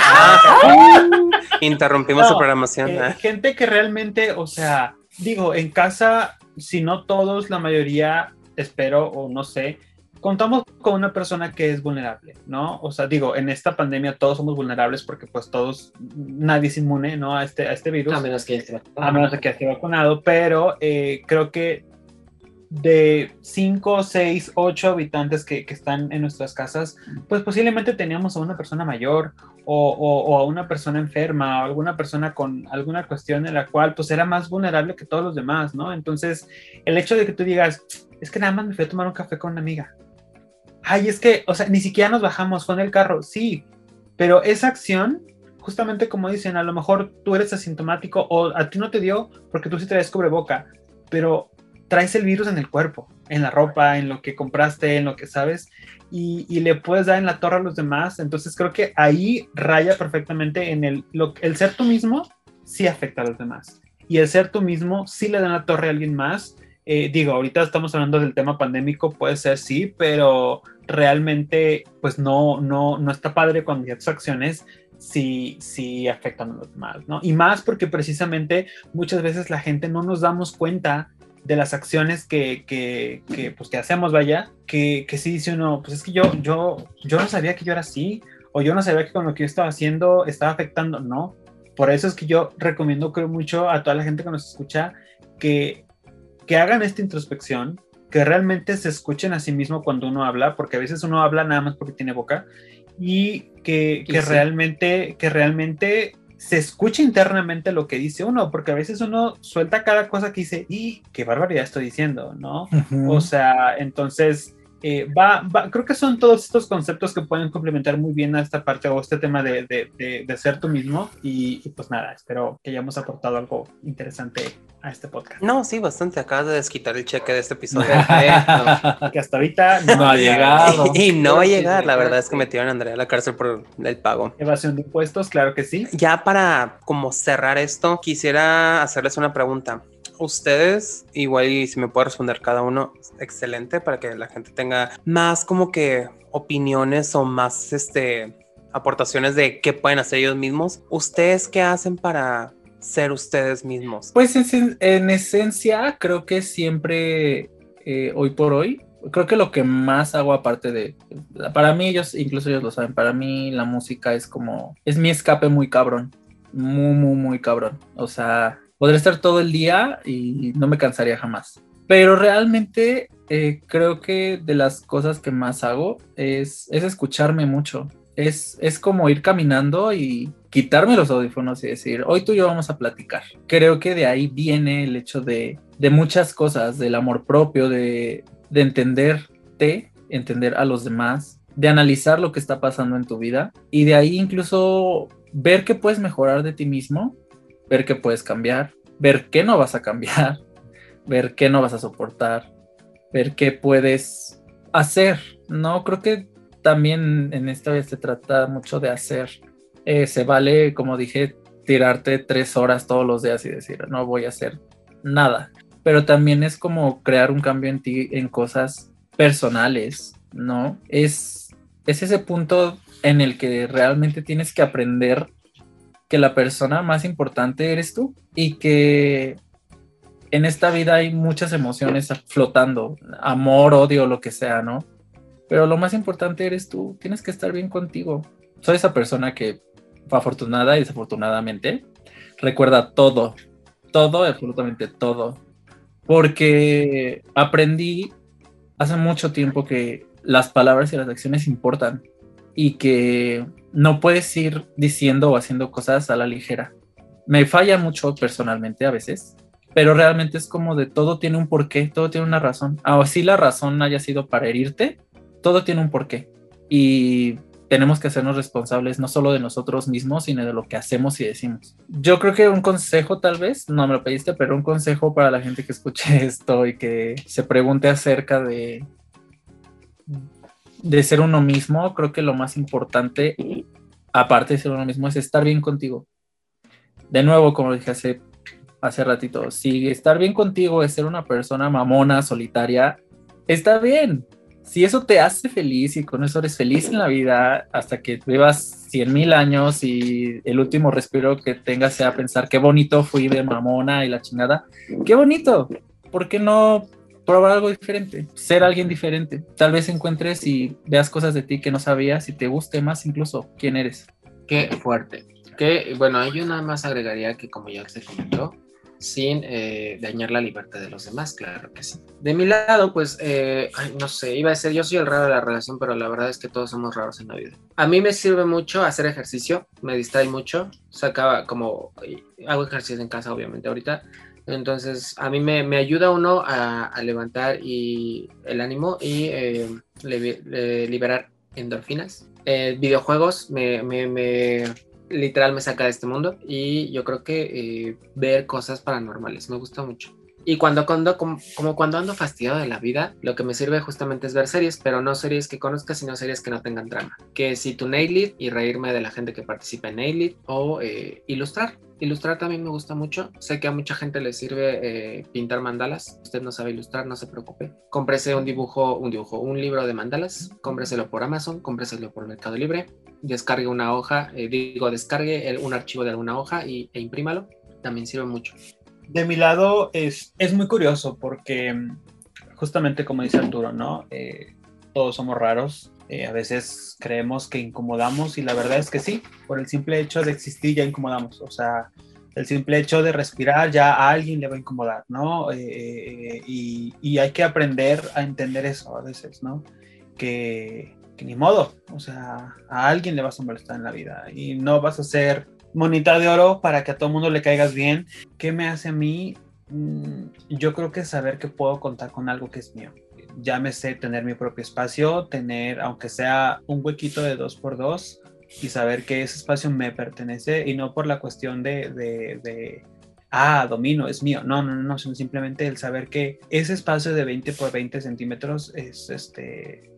Interrumpimos No, su programación. Eh, Ah. gente que realmente, o sea, digo, en casa, si no todos, la mayoría, espero o no sé, contamos con una persona que es vulnerable, ¿no? O sea, digo, en esta pandemia todos somos vulnerables porque pues todos, nadie es inmune, ¿no? A este, a este virus A menos que esté a menos que esté vacunado, pero eh, creo que de 5, 6, 8 habitantes que, que están en nuestras casas, pues posiblemente teníamos a una persona mayor o, o- o a una persona enferma o alguna persona con alguna cuestión en la cual pues era más vulnerable que todos los demás, ¿no? Entonces, el hecho de que tú digas, es que nada más me fui a tomar un café con una amiga. Ay, es que, o sea, ni siquiera nos bajamos, fue en el carro, sí, pero esa acción justamente como dicen, a lo mejor tú eres asintomático o a ti no te dio porque tú sí traes cubreboca, pero traes el virus en el cuerpo, en la ropa, en lo que compraste, en lo que sabes, y, le puedes dar en la torre a los demás. Entonces creo que ahí raya perfectamente en el, el ser tú mismo, sí afecta a los demás. Y el ser tú mismo sí le da la torre a alguien más. Eh, digo, ahorita estamos hablando del tema pandémico, puede ser sí, pero realmente pues no, no, no está padre cuando tus acciones sí, sí afectan a los demás, ¿no? Y más porque precisamente muchas veces la gente no nos damos cuenta de las acciones que, que, que, pues, que hacemos, vaya, que, que sí dice uno, pues es que yo, yo, yo no sabía que yo era así, o yo no sabía que con lo que yo estaba haciendo estaba afectando, no. Por eso es que yo recomiendo, creo mucho a toda la gente que nos escucha que, que hagan esta introspección, que realmente se escuchen a sí mismo cuando uno habla, porque a veces uno habla nada más porque tiene boca, y que, que realmente, que realmente se escuche internamente lo que dice uno, porque a veces uno suelta cada cosa que dice, y qué barbaridad estoy diciendo, ¿no? O sea, entonces, eh, va, creo que son todos estos conceptos que pueden complementar muy bien a esta parte o este tema de, de, de, ser tú mismo. Y, pues nada, espero que hayamos aportado algo interesante a este podcast. No, sí, bastante. Acabas de desquitar el cheque de este episodio. que hasta ahorita no, ha llegado. Y, no va a llegar. La verdad es que metieron a Andrea a la cárcel por el pago. Evasión de impuestos, claro que sí. Ya para como cerrar esto, quisiera hacerles una pregunta ustedes, igual y si me puede responder cada uno, excelente, para que la gente tenga más como que opiniones o más este aportaciones de qué pueden hacer ellos mismos. ¿Ustedes qué hacen para ser ustedes mismos? Pues en, esencia, creo que siempre, eh, hoy por hoy, creo que lo que más hago aparte de, para mí ellos, incluso ellos lo saben, para mí la música es como, es mi escape muy cabrón, muy, muy, muy cabrón. O sea, podría estar todo el día y no me cansaría jamás. Pero realmente eh, creo que de las cosas que más hago es, es escucharme mucho. Es, es como ir caminando y quitarme los audífonos y decir, hoy tú y yo vamos a platicar. Creo que de ahí viene el hecho de, de muchas cosas, del amor propio, de, de entenderte, entender a los demás, de analizar lo que está pasando en tu vida y de ahí incluso ver que puedes mejorar de ti mismo ver qué puedes cambiar, ver qué no vas a cambiar, ver qué no vas a soportar, ver qué puedes hacer. No, creo que también en esta vez se trata mucho de hacer. Eh, se vale, como dije, tirarte tres horas todos los días y decir, no voy a hacer nada. Pero también es como crear un cambio en ti en cosas personales, ¿no? Es, es ese punto en el que realmente tienes que aprender que la persona más importante eres tú y que en esta vida hay muchas emociones flotando, amor, odio, lo que sea, ¿no? Pero lo más importante eres tú, tienes que estar bien contigo. Soy esa persona que, afortunada y desafortunadamente, recuerda todo, todo, absolutamente todo. Porque aprendí hace mucho tiempo que las palabras y las acciones importan y que no puedes ir diciendo o haciendo cosas a la ligera. Me falla mucho personalmente a veces, pero realmente es como de todo tiene un porqué, todo tiene una razón. Así la razón haya sido para herirte, todo tiene un porqué. Y tenemos que hacernos responsables no solo de nosotros mismos, sino de lo que hacemos y decimos. Yo creo que un consejo tal vez, no me lo pediste, pero un consejo para la gente que escuche esto y que se pregunte acerca de de ser uno mismo, creo que lo más importante, aparte de ser uno mismo, es estar bien contigo. De nuevo, como dije hace, hace ratito, si estar bien contigo es ser una persona mamona, solitaria, está bien. Si eso te hace feliz y con eso eres feliz en la vida hasta que vivas cien mil años y el último respiro que tengas sea pensar qué bonito fui de mamona y la chingada, qué bonito. ¿Por qué no probar algo diferente, ser alguien diferente. Tal vez encuentres y veas cosas de ti que no sabías y te guste más incluso quién eres. Qué fuerte. Que bueno, yo nada más agregaría que como ya se comentó, sin eh, dañar la libertad de los demás, claro que sí. De mi lado, pues, eh, no sé, iba a ser, yo soy el raro de la relación, pero la verdad es que todos somos raros en la vida. A mí me sirve mucho hacer ejercicio, me distrae mucho, sacaba como, hago ejercicio en casa, obviamente, ahorita, entonces, a mí me, ayuda uno a, levantar el ánimo y eh, liberar endorfinas. Eh, videojuegos me, me, literal me saca de este mundo y yo creo que eh, ver cosas paranormales me gusta mucho. Y cuando, cuando como, cuando ando fastidiado de la vida, lo que me sirve justamente es ver series, pero no series que conozcas, sino series que no tengan trama. Que si tu nail it y reírme de la gente que participa en nail it o ilustrar. Ilustrar también me gusta mucho. Sé que a mucha gente le sirve eh, pintar mandalas. Usted no sabe ilustrar, no se preocupe. Cómprese un dibujo, un dibujo, un libro de mandalas. Cómpreselo por Amazon, cómpreselo por Mercado Libre. Descargue una hoja, eh, digo, descargue un archivo de alguna hoja y, e imprímalo. También sirve mucho de mi lado es, es muy curioso porque mm, justamente como dice Arturo, ¿no? Eh, todos somos raros, eh, a veces creemos que incomodamos y la verdad es que sí, por el simple hecho de existir ya incomodamos, o sea, el simple hecho de respirar ya a alguien le va a incomodar, ¿no? Eh, y, y, hay que aprender a entender eso a veces, ¿no? Que, que, ni modo, o sea, a alguien le vas a molestar en la vida y no vas a ser monita de oro para que a todo mundo le caigas bien. ¿Qué me hace a mí? Mm, yo creo que saber que puedo contar con algo que es mío. Llámese tener mi propio espacio, tener, aunque sea un huequito de dos por dos, y saber que ese espacio me pertenece y no por la cuestión de, de, de ah, domino, es mío. No, no, no, sino simplemente el saber que ese espacio de 20 por 20 centímetros es, este,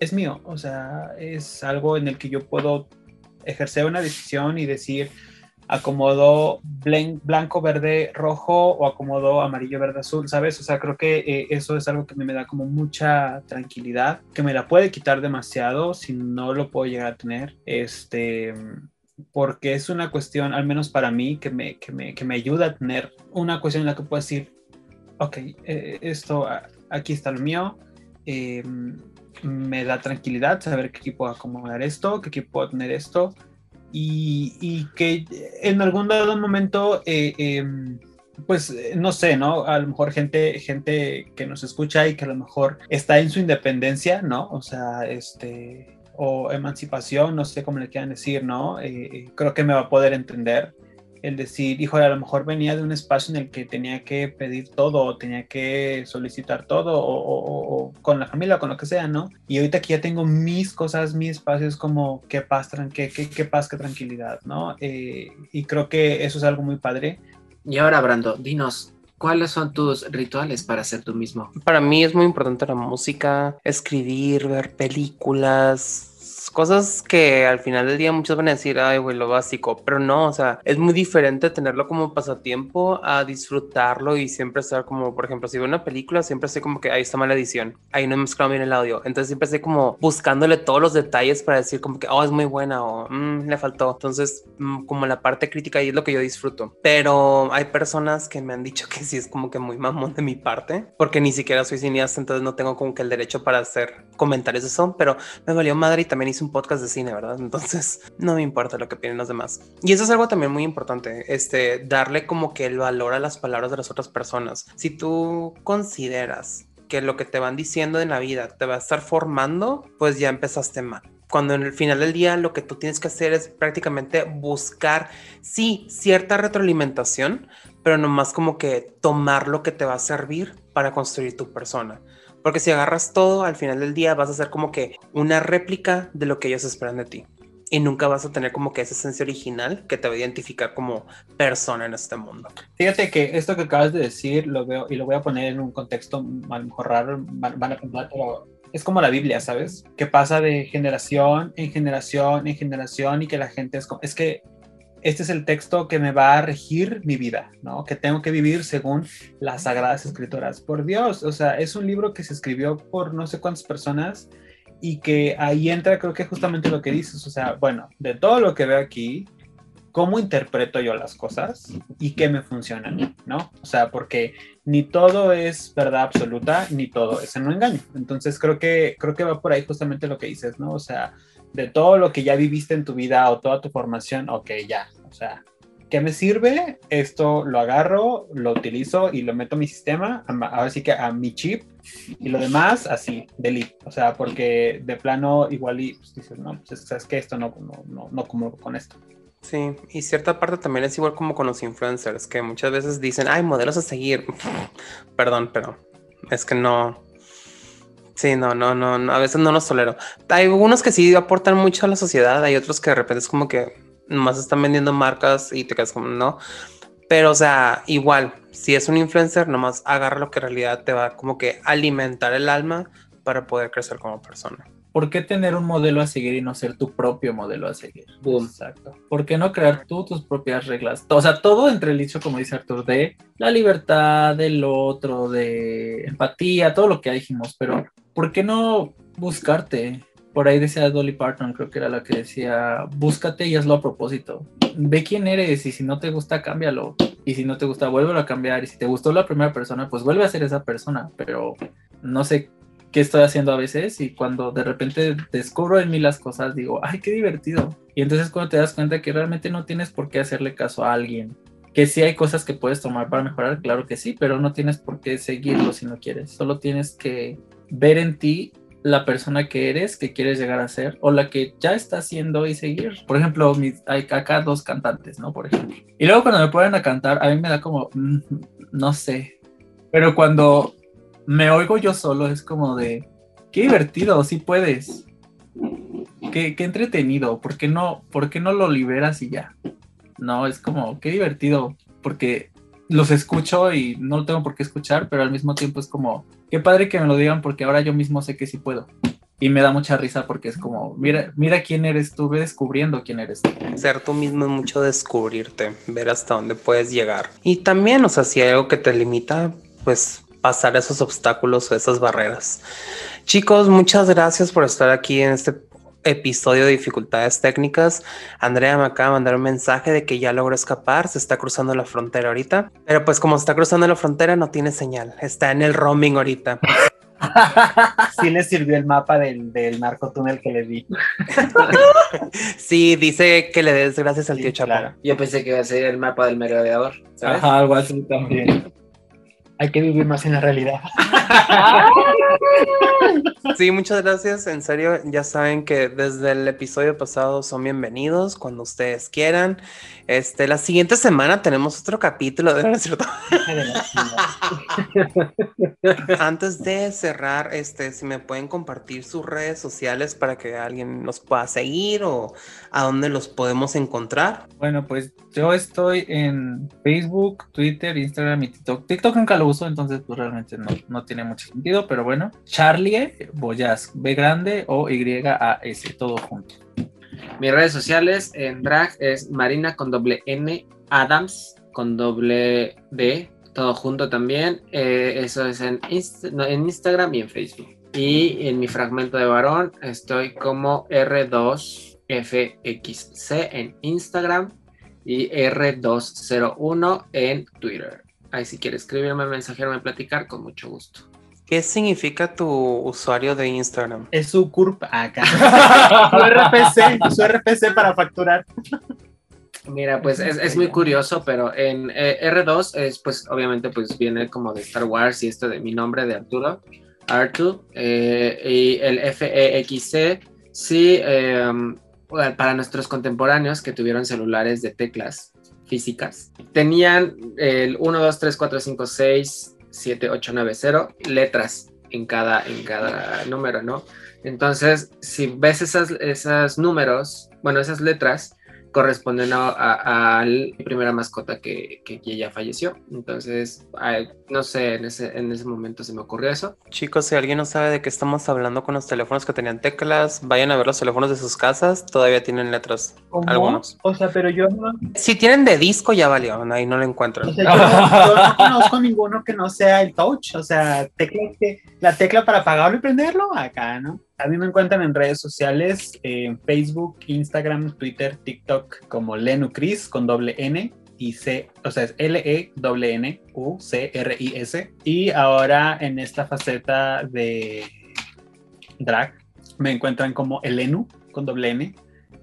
es mío. O sea, es algo en el que yo puedo ejercer una decisión y decir, acomodo blanco, verde, rojo o acomodo amarillo, verde, azul, ¿sabes? O sea, creo que eh, eso es algo que me da como mucha tranquilidad, que me la puede quitar demasiado si no lo puedo llegar a tener, este, porque es una cuestión, al menos para mí, que me, que me, que me ayuda a tener una cuestión en la que puedo decir, ok, eh, esto, aquí está lo mío, eh, me da tranquilidad saber que aquí puedo acomodar esto, que aquí puedo tener esto y, y que en algún dado momento, eh, em, pues no sé, ¿no? A lo mejor gente, gente que nos escucha y que a lo mejor está en su independencia, ¿no? O sea, este, o emancipación, no sé cómo le quieran decir, ¿no? Eh, eh, creo que me va a poder entender el decir, híjole, a lo mejor venía de un espacio en el que tenía que pedir todo, o tenía que solicitar todo, o, con la familia, o con lo que sea, ¿no? Y ahorita que ya tengo mis cosas, mis espacios, como qué paz, qué, qué, qué paz, qué tranquilidad, ¿no? Eh, y creo que eso es algo muy padre. Y ahora, Brando, dinos, ¿Cuáles son tus rituales para ser tú mismo? Para mí es muy importante la música, escribir, ver películas, cosas que al final del día muchos van a decir, ay, güey, lo básico, pero no, o sea, es muy diferente tenerlo como pasatiempo a disfrutarlo y siempre estar como, por ejemplo, si veo una película, siempre estoy como que ahí está mala edición, ahí no he mezclado bien el audio, entonces siempre estoy como buscándole todos los detalles para decir como que, oh, es muy buena o mm, le faltó, entonces mm, como la parte crítica ahí es lo que yo disfruto, pero hay personas que me han dicho que sí es como que muy mamón de mi parte, porque ni siquiera soy cineasta, entonces no tengo como que el derecho para hacer comentarios de eso, pero me valió madre y también hice un podcast de cine, ¿verdad? Entonces no me importa lo que opinen los demás. Y eso es algo también muy importante, este, darle como que el valor a las palabras de las otras personas. Si tú consideras que lo que te van diciendo en la vida te va a estar formando, pues ya empezaste mal cuando en el final del día lo que tú tienes que hacer es prácticamente buscar, sí, cierta retroalimentación, pero nomás como que tomar lo que te va a servir para construir tu persona. Porque si agarras todo, al final del día vas a ser como que una réplica de lo que ellos esperan de ti. Y nunca vas a tener como que esa esencia original que te va a identificar como persona en este mundo. Fíjate que esto que acabas de decir lo veo y lo voy a poner en un contexto a lo mejor raro, van, a pensar, pero es como la Biblia, ¿sabes? Que pasa de generación en generación en generación y que la gente es como, es que este es el texto que me va a regir mi vida, ¿no? Que tengo que vivir según las sagradas escrituras. Por Dios, o sea, es un libro que se escribió por no sé cuántas personas y que ahí entra creo que justamente lo que dices, o sea, bueno, de todo lo que veo aquí, cómo interpreto yo las cosas y qué me funciona a mí, ¿no? O sea, porque ni todo es verdad absoluta, ni todo es en un engaño. Entonces creo que, creo que va por ahí justamente lo que dices, ¿no? O sea, de todo lo que ya viviste en tu vida o toda tu formación, ok, ya, o sea, ¿qué me sirve? Esto lo agarro, lo utilizo y lo meto a mi sistema, ahora sí que a mi chip, y lo demás así, delete, o sea, porque de plano igual y pues, dices, no, pues sabes que esto no, no, no, no como con esto. Sí, y cierta parte también es igual como con los influencers, que muchas veces dicen, ay, modelos a seguir. Perdón, pero es que no, Sí, no, no, no, a veces no los tolero. Hay algunos que sí aportan mucho a la sociedad, hay otros que de repente es como que nomás están vendiendo marcas y te quedas como, no. Pero, o sea, igual, si es un influencer, nomás agarra lo que en realidad te va como que alimentar el alma para poder crecer como persona. ¿Por qué tener un modelo a seguir y no ser tu propio modelo a seguir? Boom. Exacto. ¿Por qué no crear tú tus propias reglas? O sea, todo entre el dicho, como dice Arthur, de la libertad, del otro, de empatía, todo lo que ya dijimos, pero ¿por qué no buscarte? Por ahí decía Dolly Parton, creo que era la que decía, búscate y hazlo a propósito. Ve quién eres y si no te gusta, cámbialo. Y si no te gusta, vuélvelo a cambiar. Y si te gustó la primera persona, pues vuelve a ser esa persona. Pero no sé qué estoy haciendo a veces y cuando de repente descubro en mí las cosas, digo, ay, qué divertido. Y entonces cuando te das cuenta que realmente no tienes por qué hacerle caso a alguien. Que sí hay cosas que puedes tomar para mejorar, claro que sí, pero no tienes por qué seguirlo si no quieres. Solo tienes que ver en ti la persona que eres, que quieres llegar a ser, o la que ya estás siendo y seguir. Por ejemplo, mis, hay acá dos cantantes, ¿no? Por ejemplo. Y luego cuando me ponen a cantar, a mí me da como, mm, no sé. Pero cuando me oigo yo solo, es como de, qué divertido, sí puedes. Qué, qué entretenido, ¿por qué, no, ¿por qué no lo liberas y ya? No, es como, qué divertido, porque los escucho y no lo tengo por qué escuchar, pero al mismo tiempo es como, qué padre que me lo digan porque ahora yo mismo sé que sí puedo. Y me da mucha risa porque es como, mira, mira quién eres tú, ve descubriendo quién eres tú. Ser tú mismo es mucho descubrirte, ver hasta dónde puedes llegar. Y también, o sea, si hay algo que te limita, pues pasar esos obstáculos o esas barreras. Chicos, muchas gracias por estar aquí en este episodio de dificultades técnicas. Andrea me acaba de mandar un mensaje de que ya logró escapar, se está cruzando la frontera ahorita, pero pues como está cruzando la frontera no tiene señal, está en el roaming ahorita. Sí le sirvió el mapa del, del narcotúnel que le di. sí, dice que le des gracias al Sí, tío Chapo. claro. Yo pensé que iba a ser el mapa del merodeador, ¿sabes? Ajá, algo así también. Hay que vivir más en la realidad. Sí, muchas gracias. En serio, ya saben que desde el episodio pasado son bienvenidos cuando ustedes quieran. Este, la siguiente semana tenemos otro capítulo, ¿no es cierto? Antes de cerrar, este, si me pueden compartir sus redes sociales para que alguien nos pueda seguir o a dónde los podemos encontrar. Bueno, pues yo estoy en Facebook, Twitter, Instagram y TikTok. TikTok nunca lo uso, entonces pues realmente no, no tiene mucho sentido, pero bueno. Charlie Boyas, B grande o Y-A-S, todo junto. Mis redes sociales en drag es Marina con doble N, Adams con doble D, todo junto también. Eh, eso es en, en Instagram y en Facebook. Y en mi fragmento de varón estoy como R2FXC en Instagram y R201 en Twitter. Ahí si quieres escribirme, mensajearme, platicar, con mucho gusto. ¿Qué significa tu usuario de Instagram? Es su CURP acá. su RPC, su RPC para facturar. Mira, pues es, es muy curioso, pero en eh, R2 es pues obviamente pues viene como de Star Wars y esto de mi nombre de Arturo, Artu, eh, y el FEXC, sí, eh, para nuestros contemporáneos que tuvieron celulares de teclas físicas, tenían el 1, 2, 3, 4, 5, 6, 7, 8, 9, 0 letras en cada, en cada número, ¿no? Entonces, si ves esas, números, bueno, esas letras, corresponden a, a- a la primera mascota que, que, que ya falleció. Entonces, ay, no sé, en ese, en ese momento se me ocurrió eso. Chicos, si alguien no sabe de qué estamos hablando con los teléfonos que tenían teclas, vayan a ver los teléfonos de sus casas, todavía tienen letras. ¿Cómo? Algunos. O sea, pero yo no, Si tienen de disco, ya valió, ahí no lo o encuentran. sea, yo no, yo no conozco ninguno que no sea el touch. O sea, tecla que, la tecla para apagarlo y prenderlo, acá, ¿no? A mí me encuentran en redes sociales, en Facebook, Instagram, Twitter, TikTok, como Lenucris con doble N y C, o sea, es L-E-N-N-U-C-R-I-S. Y ahora en esta faceta de drag, me encuentran como Elenu con doble N,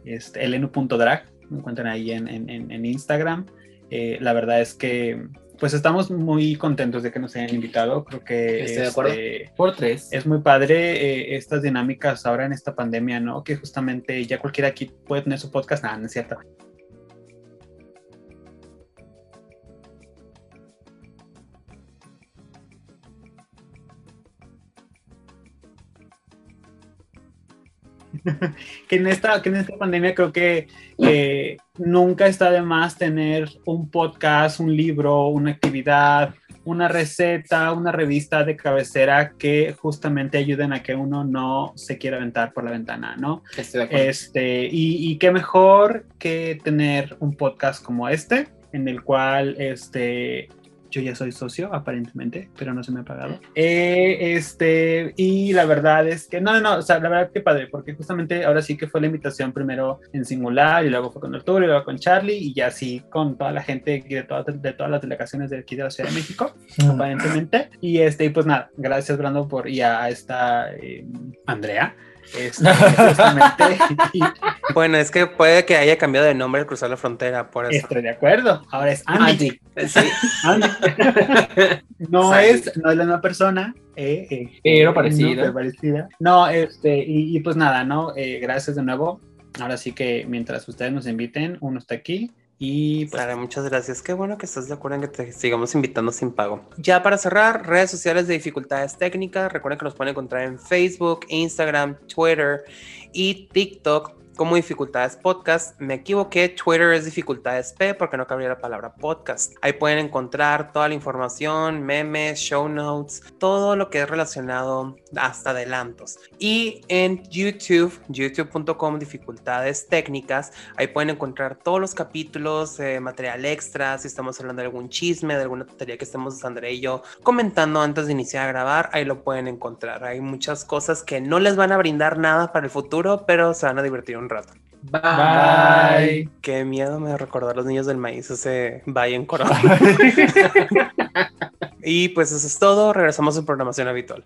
este, elenu.drag, me encuentran ahí en Instagram. Eh, la verdad es que pues estamos muy contentos de que nos hayan invitado. Creo que Estoy de acuerdo. este, Por tres. es muy padre eh, estas dinámicas ahora en esta pandemia, ¿no? Que justamente ya cualquiera aquí puede tener su podcast. Nada, no es cierto. que, en esta, que en esta pandemia creo que eh, nunca está de más tener un podcast, un libro, una actividad, una receta, una revista de cabecera que justamente ayuden a que uno no se quiera aventar por la ventana, ¿no? Este, y, y qué mejor que tener un podcast como este, en el cual este, yo ya soy socio, aparentemente, pero no se me ha pagado. Eh, este, y la verdad es que, no, no, no, o sea, la verdad que padre, porque justamente ahora sí que fue la invitación primero en singular, y luego fue con Arturo, y luego con Charlie, y ya sí con toda la gente de, todas de todas las delegaciones de aquí de la Ciudad de México, aparentemente. Y este, y pues nada, gracias, Brando, por, y a esta eh, Andrea este, bueno, es que puede que haya cambiado de nombre al cruzar la frontera, por eso. Estoy de acuerdo. Ahora es Andy. no, es, no es la misma persona. Eh, eh, pero parecida. No, parecida. No, este, y, pues nada, ¿no? Eh, gracias de nuevo. Ahora sí que mientras ustedes nos inviten, uno está aquí. Y pues, muchas gracias. Qué bueno que estás de acuerdo en que te sigamos invitando sin pago. Ya para cerrar, redes sociales de dificultades técnicas. Recuerden que nos pueden encontrar en Facebook, Instagram, Twitter y TikTok como dificultades podcast. Me equivoqué, Twitter es dificultades P porque no cabría la palabra podcast. Ahí pueden encontrar toda la información, memes, show notes, todo lo que es relacionado hasta adelantos. Y en YouTube, youtube.com dificultades técnicas, ahí pueden encontrar todos los capítulos, eh, material extra, si estamos hablando de algún chisme, de alguna tontería que estemos André y yo comentando antes de iniciar a grabar, ahí lo pueden encontrar. Hay muchas cosas que no les van a brindar nada para el futuro, pero se van a divertir un rato. Bye. Qué miedo me recordar a los niños del maíz, ese bye en corona. y pues eso es todo. Regresamos a programación habitual.